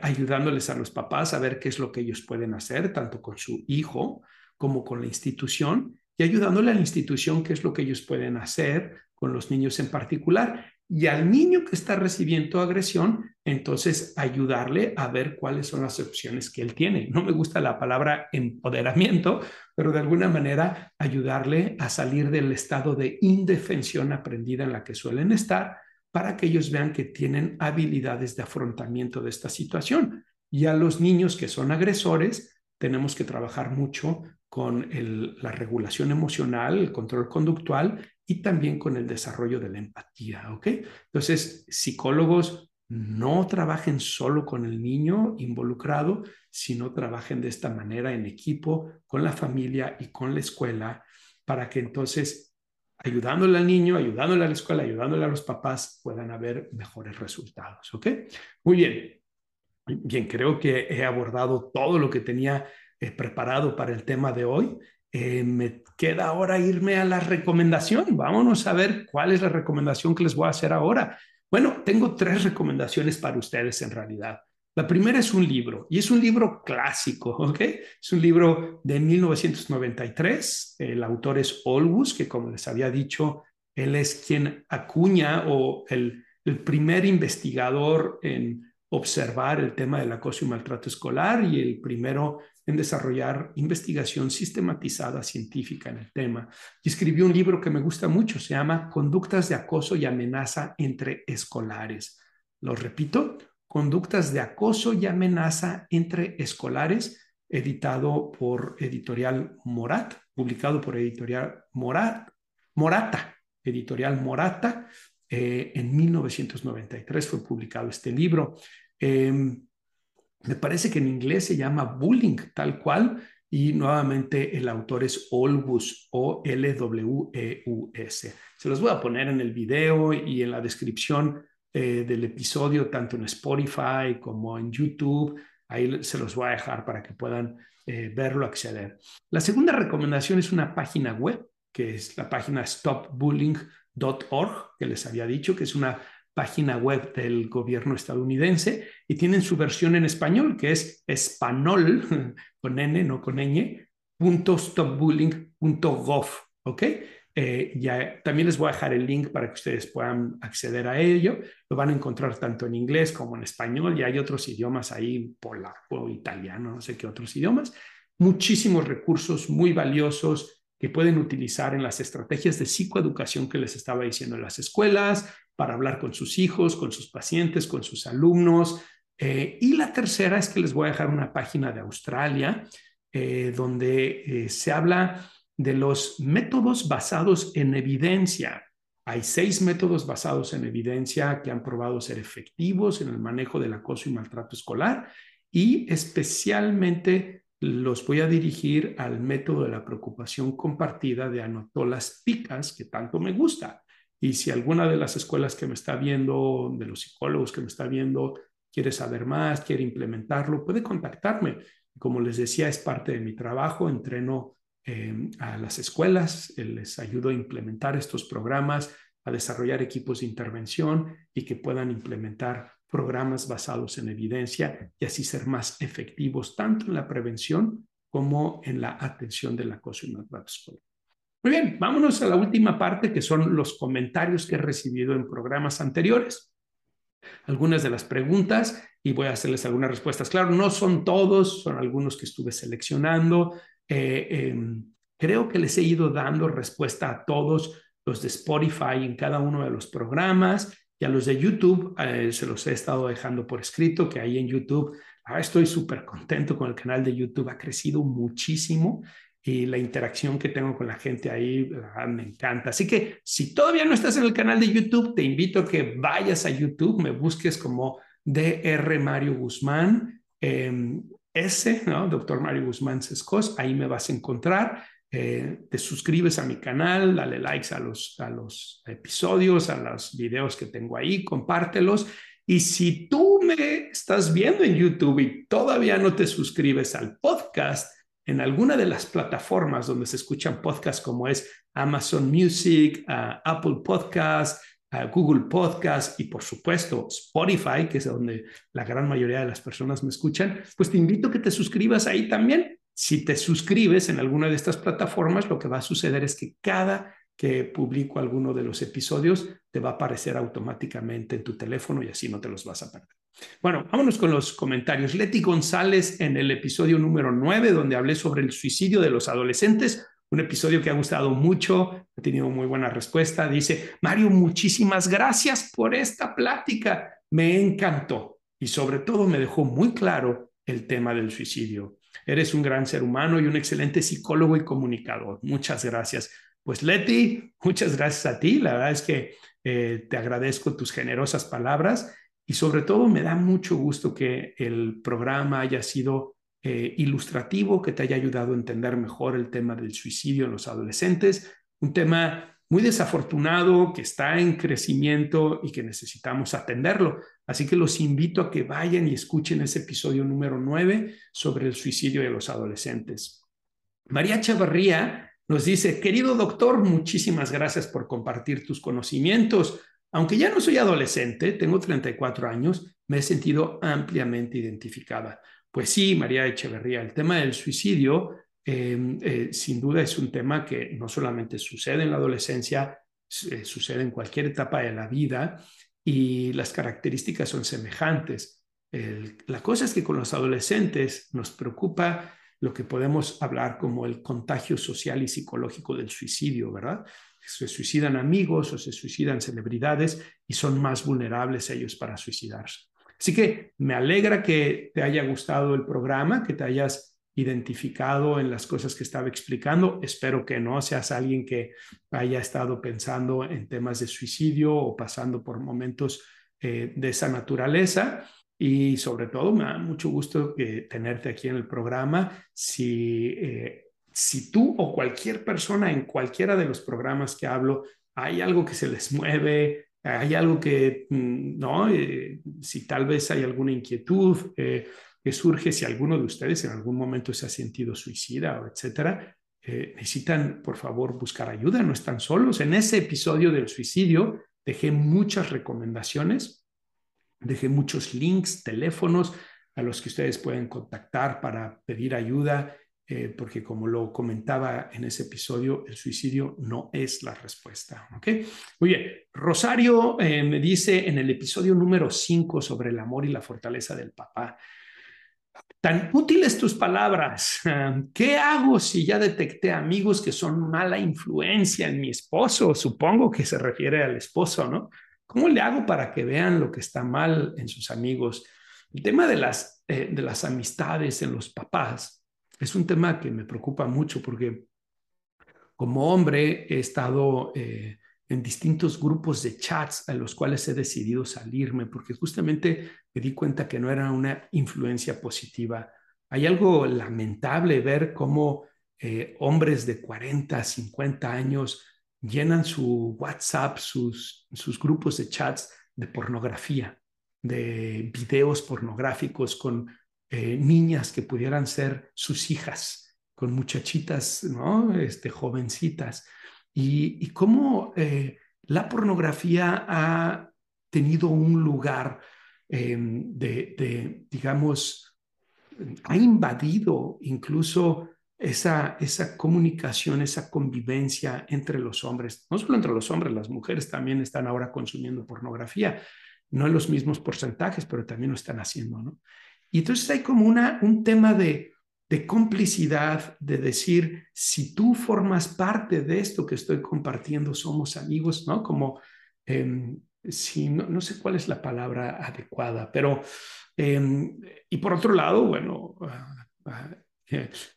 ayudándoles a los papás a ver qué es lo que ellos pueden hacer, tanto con su hijo como con la institución, y ayudándole a la institución qué es lo que ellos pueden hacer con los niños en particular y al niño que está recibiendo agresión, entonces ayudarle a ver cuáles son las opciones que él tiene. No me gusta la palabra empoderamiento, pero de alguna manera ayudarle a salir del estado de indefensión aprendida en la que suelen estar para que ellos vean que tienen habilidades de afrontamiento de esta situación. Y a los niños que son agresores, tenemos que trabajar mucho con la regulación emocional, el control conductual y también con el desarrollo de la empatía, ¿ok? Entonces, psicólogos no trabajen solo con el niño involucrado, sino trabajen de esta manera en equipo con la familia y con la escuela para que entonces, ayudándole al niño, ayudándole a la escuela, ayudándole a los papás, puedan haber mejores resultados, ¿ok? Muy bien. Bien, creo que he abordado todo lo que tenía eh, preparado para el tema de hoy. Eh, me queda ahora irme a la recomendación. Vámonos a ver cuál es la recomendación que les voy a hacer ahora. Bueno, tengo tres recomendaciones para ustedes en realidad. La primera es un libro y es un libro clásico, *laughs* ¿ok? Es un libro de 1993. El autor es Olbus, que como les había dicho, él es quien acuña o el, primer investigador en observar el tema del acoso y maltrato escolar y el primero en desarrollar investigación sistematizada científica en el tema. Y escribió un libro que me gusta mucho, se llama Conductas de acoso y amenaza entre escolares. Lo repito, Conductas de acoso y amenaza entre escolares, editado por Editorial Morat, publicado por Editorial Morat, Morata, Editorial Morata. Eh, en 1993 fue publicado este libro. Em, me parece que en inglés se llama bullying, tal cual, y nuevamente el autor es Olbus, O-L-W-E-U-S. Se los voy a poner en el video y en la descripción eh, del episodio, tanto en Spotify como en YouTube. Ahí se los voy a dejar para que puedan eh, verlo, acceder. La segunda recomendación es una página web, que es la página stopbullying.org, que les había dicho, que es una página web del gobierno estadounidense y tienen su versión en español, que es español, *laughs* con N, no con ñ, .stopbullying.gov, ¿ok? Eh, ya, también les voy a dejar el link para que ustedes puedan acceder a ello. Lo van a encontrar tanto en inglés como en español y hay otros idiomas ahí, polaco, italiano, no sé qué otros idiomas. Muchísimos recursos muy valiosos que pueden utilizar en las estrategias de psicoeducación que les estaba diciendo en las escuelas, para hablar con sus hijos, con sus pacientes, con sus alumnos. Eh, y la tercera es que les voy a dejar una página de Australia eh, donde se habla de los métodos basados en evidencia. Hay seis métodos basados en evidencia que han probado ser efectivos en el manejo del acoso y maltrato escolar y especialmente los voy a dirigir al método de la preocupación compartida de Anotolas Picas, que tanto me gusta. Y si alguna de las escuelas que me está viendo, de los psicólogos que me está viendo, quiere saber más, quiere implementarlo, puede contactarme. Como les decía, es parte de mi trabajo, entreno Em, a las escuelas, les ayudo a implementar estos programas, a desarrollar equipos de intervención y que puedan implementar programas basados en evidencia y así ser más efectivos tanto en la prevención como en la atención del acoso y maltrato escolar. Muy bien, vámonos a la última parte que son los comentarios que he recibido en programas anteriores. Algunas de las preguntas y voy a hacerles algunas respuestas. Claro, no son todos, son algunos que estuve seleccionando eh, em, creo que les he ido dando respuesta a todos los de Spotify en cada uno de los programas y a los de YouTube eh, se los he estado dejando por escrito, que ahí en YouTube ahora estoy súper contento con el canal de YouTube, ha crecido muchísimo y la interacción que tengo con la gente ahí me encanta. Así que si todavía no estás en el canal de YouTube, te invito a que vayas a YouTube, me busques como DR Mario Guzmán. Eh, ese, ¿no? Doctor Mario Guzmán Sescos, ahí me vas a encontrar. Eh, te suscribes a mi canal, dale likes a los, a los episodios, a los videos que tengo ahí, compártelos. Y si tú me estás viendo en YouTube y todavía no te suscribes al podcast, en alguna de las plataformas donde se escuchan podcasts como es Amazon Music, Apple Podcasts, Google Podcast y por supuesto Spotify, que es donde la gran mayoría de las personas me escuchan, pues te invito a que te suscribas ahí también. Si te suscribes en alguna de estas plataformas, lo que va a suceder es que cada que publico alguno de los episodios te va a aparecer automáticamente en tu teléfono y así no te los vas a perder. Bueno, vámonos con los comentarios. Leti González en el episodio número 9, donde hablé sobre el suicidio de los adolescentes, un episodio que ha gustado mucho, ha tenido muy buena respuesta. Dice, Mario, muchísimas gracias por esta plática. Me encantó y sobre todo me dejó muy claro el tema del suicidio. Eres un gran ser humano y un excelente psicólogo y comunicador. Muchas gracias. Pues Leti, muchas gracias a ti. La verdad es que eh, te agradezco tus generosas palabras y sobre todo me da mucho gusto que el programa haya sido eh, ilustrativo que te haya ayudado a entender mejor el tema del suicidio en los adolescentes, un tema muy desafortunado que está en crecimiento y que necesitamos atenderlo. Así que los invito a que vayan y escuchen ese episodio número 9 sobre el suicidio de los adolescentes. María Chavarría nos dice, querido doctor, muchísimas gracias por compartir tus conocimientos. Aunque ya no soy adolescente, tengo 34 años, me he sentido ampliamente identificada. Pues sí, María Echeverría, el tema del suicidio em, eh, sin duda es un tema que no solamente sucede en la adolescencia, eh, sucede en cualquier etapa de la vida y las características son semejantes. la cosa es que con los adolescentes nos preocupa lo que podemos hablar como el contagio social y psicológico del suicidio, ¿verdad? Se suicidan amigos o se suicidan celebridades y son más vulnerables ellos para suicidarse. Así que me alegra que te haya gustado el programa, que te hayas identificado en las cosas que estaba explicando. Espero que no seas alguien que haya estado pensando en temas de suicidio o pasando por momentos eh, de esa naturaleza. Y sobre todo, me da mucho gusto tenerte aquí en el programa. Si, eh, si tú o cualquier persona en cualquiera de los programas que hablo, hay algo que se les *laughs* mueve, hay algo que, mm, ¿no? Eh, si tal vez hay alguna inquietud eh, que surge, si alguno de ustedes en algún momento se ha sentido suicida o etcétera, eh, necesitan, por favor, buscar ayuda, no están solos. En ese episodio del suicidio dejé muchas recomendaciones, dejé muchos links, teléfonos a los que ustedes pueden contactar para pedir ayuda eh, porque como lo comentaba en ese episodio, el suicidio no es la respuesta. ¿ok? Muy bien, Rosario eh, me dice en el episodio número 5 sobre el amor y la fortaleza del papá, tan útiles tus palabras, *laughs* ¿qué hago si ya detecté amigos que son mala influencia en mi esposo? Supongo que se refiere al esposo, ¿no? ¿Cómo le hago para que vean lo que está mal en sus amigos? El tema de las, eh, de las amistades en los papás es un tema que me preocupa mucho porque como hombre he estado eh, en distintos grupos de chats a los cuales he decidido salirme porque justamente me di cuenta que no era una influencia positiva. Hay algo lamentable ver cómo eh, hombres de 40, 50 años llenan su WhatsApp, sus, sus grupos de chats de pornografía, de videos pornográficos con eh, niñas que pudieran ser sus hijas, con muchachitas, ¿no? Este, jovencitas. Y, cómo eh, la pornografía ha tenido un lugar em, de, digamos, ha invadido incluso esa, esa comunicación, esa convivencia entre los hombres, no solo entre los hombres, las mujeres también están ahora consumiendo pornografía, no en los mismos porcentajes, pero también lo están haciendo, ¿no? Y entonces hay como una, un tema de, de complicidad, de decir, si tú formas parte de esto que estoy compartiendo, somos amigos, ¿no? Como, eh, si, no, no, sé cuál es la palabra adecuada, pero, eh, y por otro lado, bueno, uh, uh,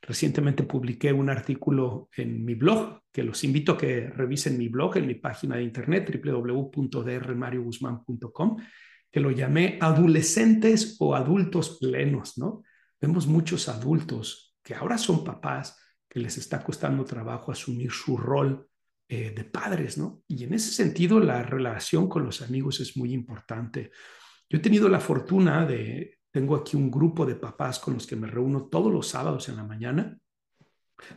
recientemente publiqué un artículo en mi blog, que los invito a que revisen mi blog en mi página de internet, www.drmarioguzman.com, que lo llamé adolescentes o adultos plenos, ¿no? Vemos muchos adultos que ahora son papás, que les está costando trabajo asumir su rol eh, de padres, ¿no? Y en ese sentido, la relación con los amigos es muy importante. Yo he tenido la fortuna de, tengo aquí un grupo de papás con los que me reúno todos los sábados en la mañana.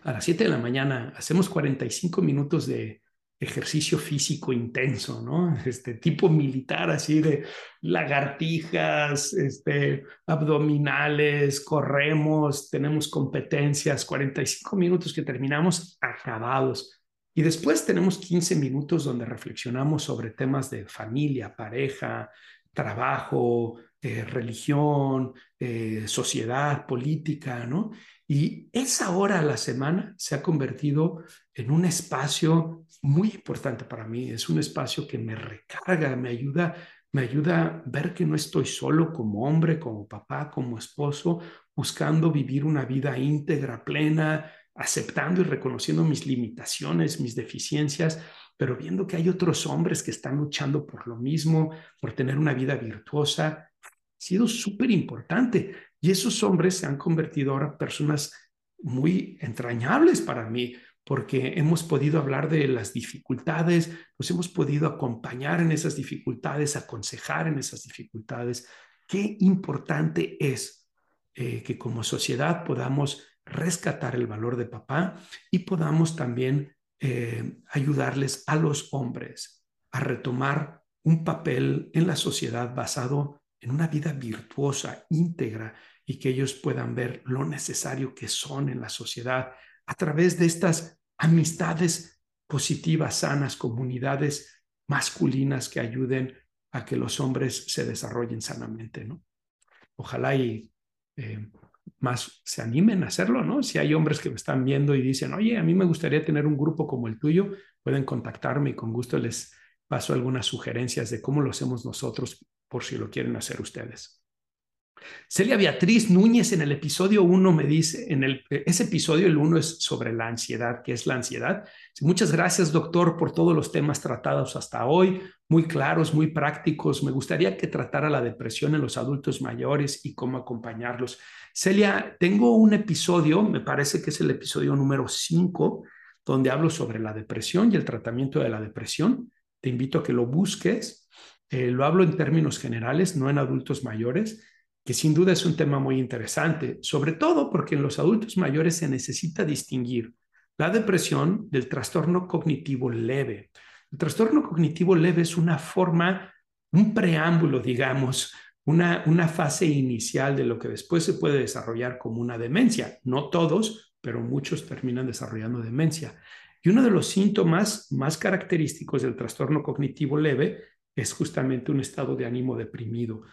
A las 7 de la mañana hacemos 45 minutos de, ejercicio físico intenso, ¿no? *laughs* Este tipo militar, así de lagartijas, este, abdominales, corremos, tenemos competencias, 45 minutos que terminamos acabados. Y después tenemos 15 minutos donde reflexionamos sobre temas de familia, pareja, trabajo, eh, religión, eh, sociedad, política, ¿no? Y esa hora a la semana se ha convertido en un espacio muy importante para mí. Es un espacio que me recarga, me ayuda, me ayuda a ver que no estoy solo como hombre, como papá, como esposo, buscando vivir una vida íntegra, plena, aceptando y reconociendo mis limitaciones, mis deficiencias, pero viendo que hay otros hombres que están luchando por lo mismo, por tener una vida virtuosa. Ha sido súper importante. Y esos hombres se han convertido ahora personas muy entrañables para mí, porque hemos podido hablar de las dificultades, nos hemos podido acompañar en esas dificultades, aconsejar en esas dificultades. Qué importante es eh, que como sociedad podamos rescatar el valor de papá y podamos también eh, ayudarles a los hombres a retomar un papel en la sociedad basado en una vida virtuosa, íntegra, y que ellos puedan ver lo necesario que son en la sociedad a través de estas amistades positivas, sanas, comunidades masculinas que ayuden a que los hombres se desarrollen sanamente, ¿no? Ojalá y eh, más se animen a hacerlo, ¿no? Si hay hombres que me están viendo y dicen, oye, a mí me gustaría tener un grupo como el tuyo, pueden contactarme y con gusto les paso algunas sugerencias de cómo lo hacemos nosotros por si lo quieren hacer ustedes. Celia Beatriz Núñez en el episodio 1 me dice, en el, ese episodio el 1 es sobre la ansiedad, ¿qué es la ansiedad? Muchas gracias, doctor, por todos los temas tratados hasta hoy, muy claros, muy prácticos. Me gustaría que tratara la depresión en los adultos mayores y cómo acompañarlos. Celia, tengo un episodio, me parece que es el episodio número 5, donde hablo sobre la depresión y el tratamiento de la depresión. te invito a que lo busques. Eh, lo hablo en términos generales, no en adultos mayores, que sin duda es un tema muy interesante, sobre todo porque en los adultos mayores se necesita distinguir la depresión del trastorno cognitivo leve. El trastorno cognitivo leve es una forma, un preámbulo, digamos, una, una fase inicial de lo que después se puede desarrollar como una demencia. No todos, pero muchos terminan desarrollando demencia. Y uno de los síntomas más característicos del trastorno cognitivo leve es justamente un estado de ánimo deprimido.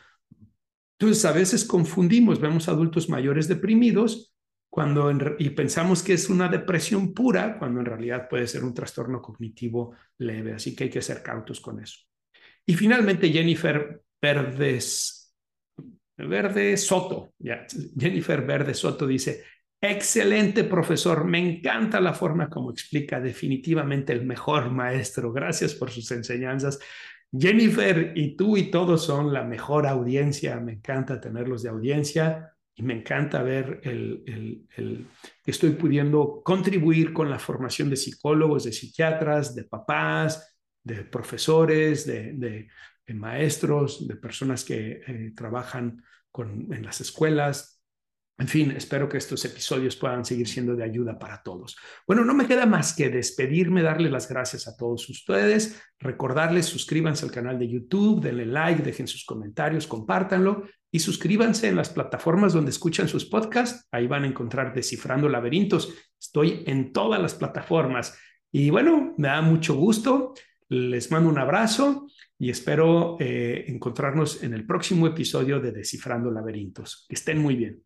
Entonces, a veces confundimos, vemos adultos mayores deprimidos cuando y pensamos que es una depresión pura, cuando en realidad puede ser un trastorno cognitivo leve. Así que hay que ser cautos con eso. Y finalmente, Jennifer Verdes, Verde Soto, Jennifer Verde Soto dice, excelente profesor, me encanta la forma como explica, definitivamente el mejor maestro, gracias por sus enseñanzas. Jennifer y tú y todos son la mejor audiencia, me encanta tenerlos de audiencia y me encanta ver el, el, que estoy pudiendo contribuir con la formación de psicólogos, de psiquiatras, de papás, de profesores, de, de, maestros, de personas que eh, trabajan con, en las escuelas, en fin, espero que estos episodios puedan seguir siendo de ayuda para todos. Bueno, no me queda más que despedirme, darle las gracias a todos ustedes, recordarles, suscríbanse al canal de YouTube, denle like, dejen sus comentarios, compártanlo y suscríbanse en las plataformas donde escuchan sus podcasts. Ahí van a encontrar Descifrando Laberintos. Estoy en todas las plataformas. Y bueno, me da mucho gusto. Les mando un abrazo y espero eh, encontrarnos en el próximo episodio de Descifrando Laberintos. Que estén muy bien.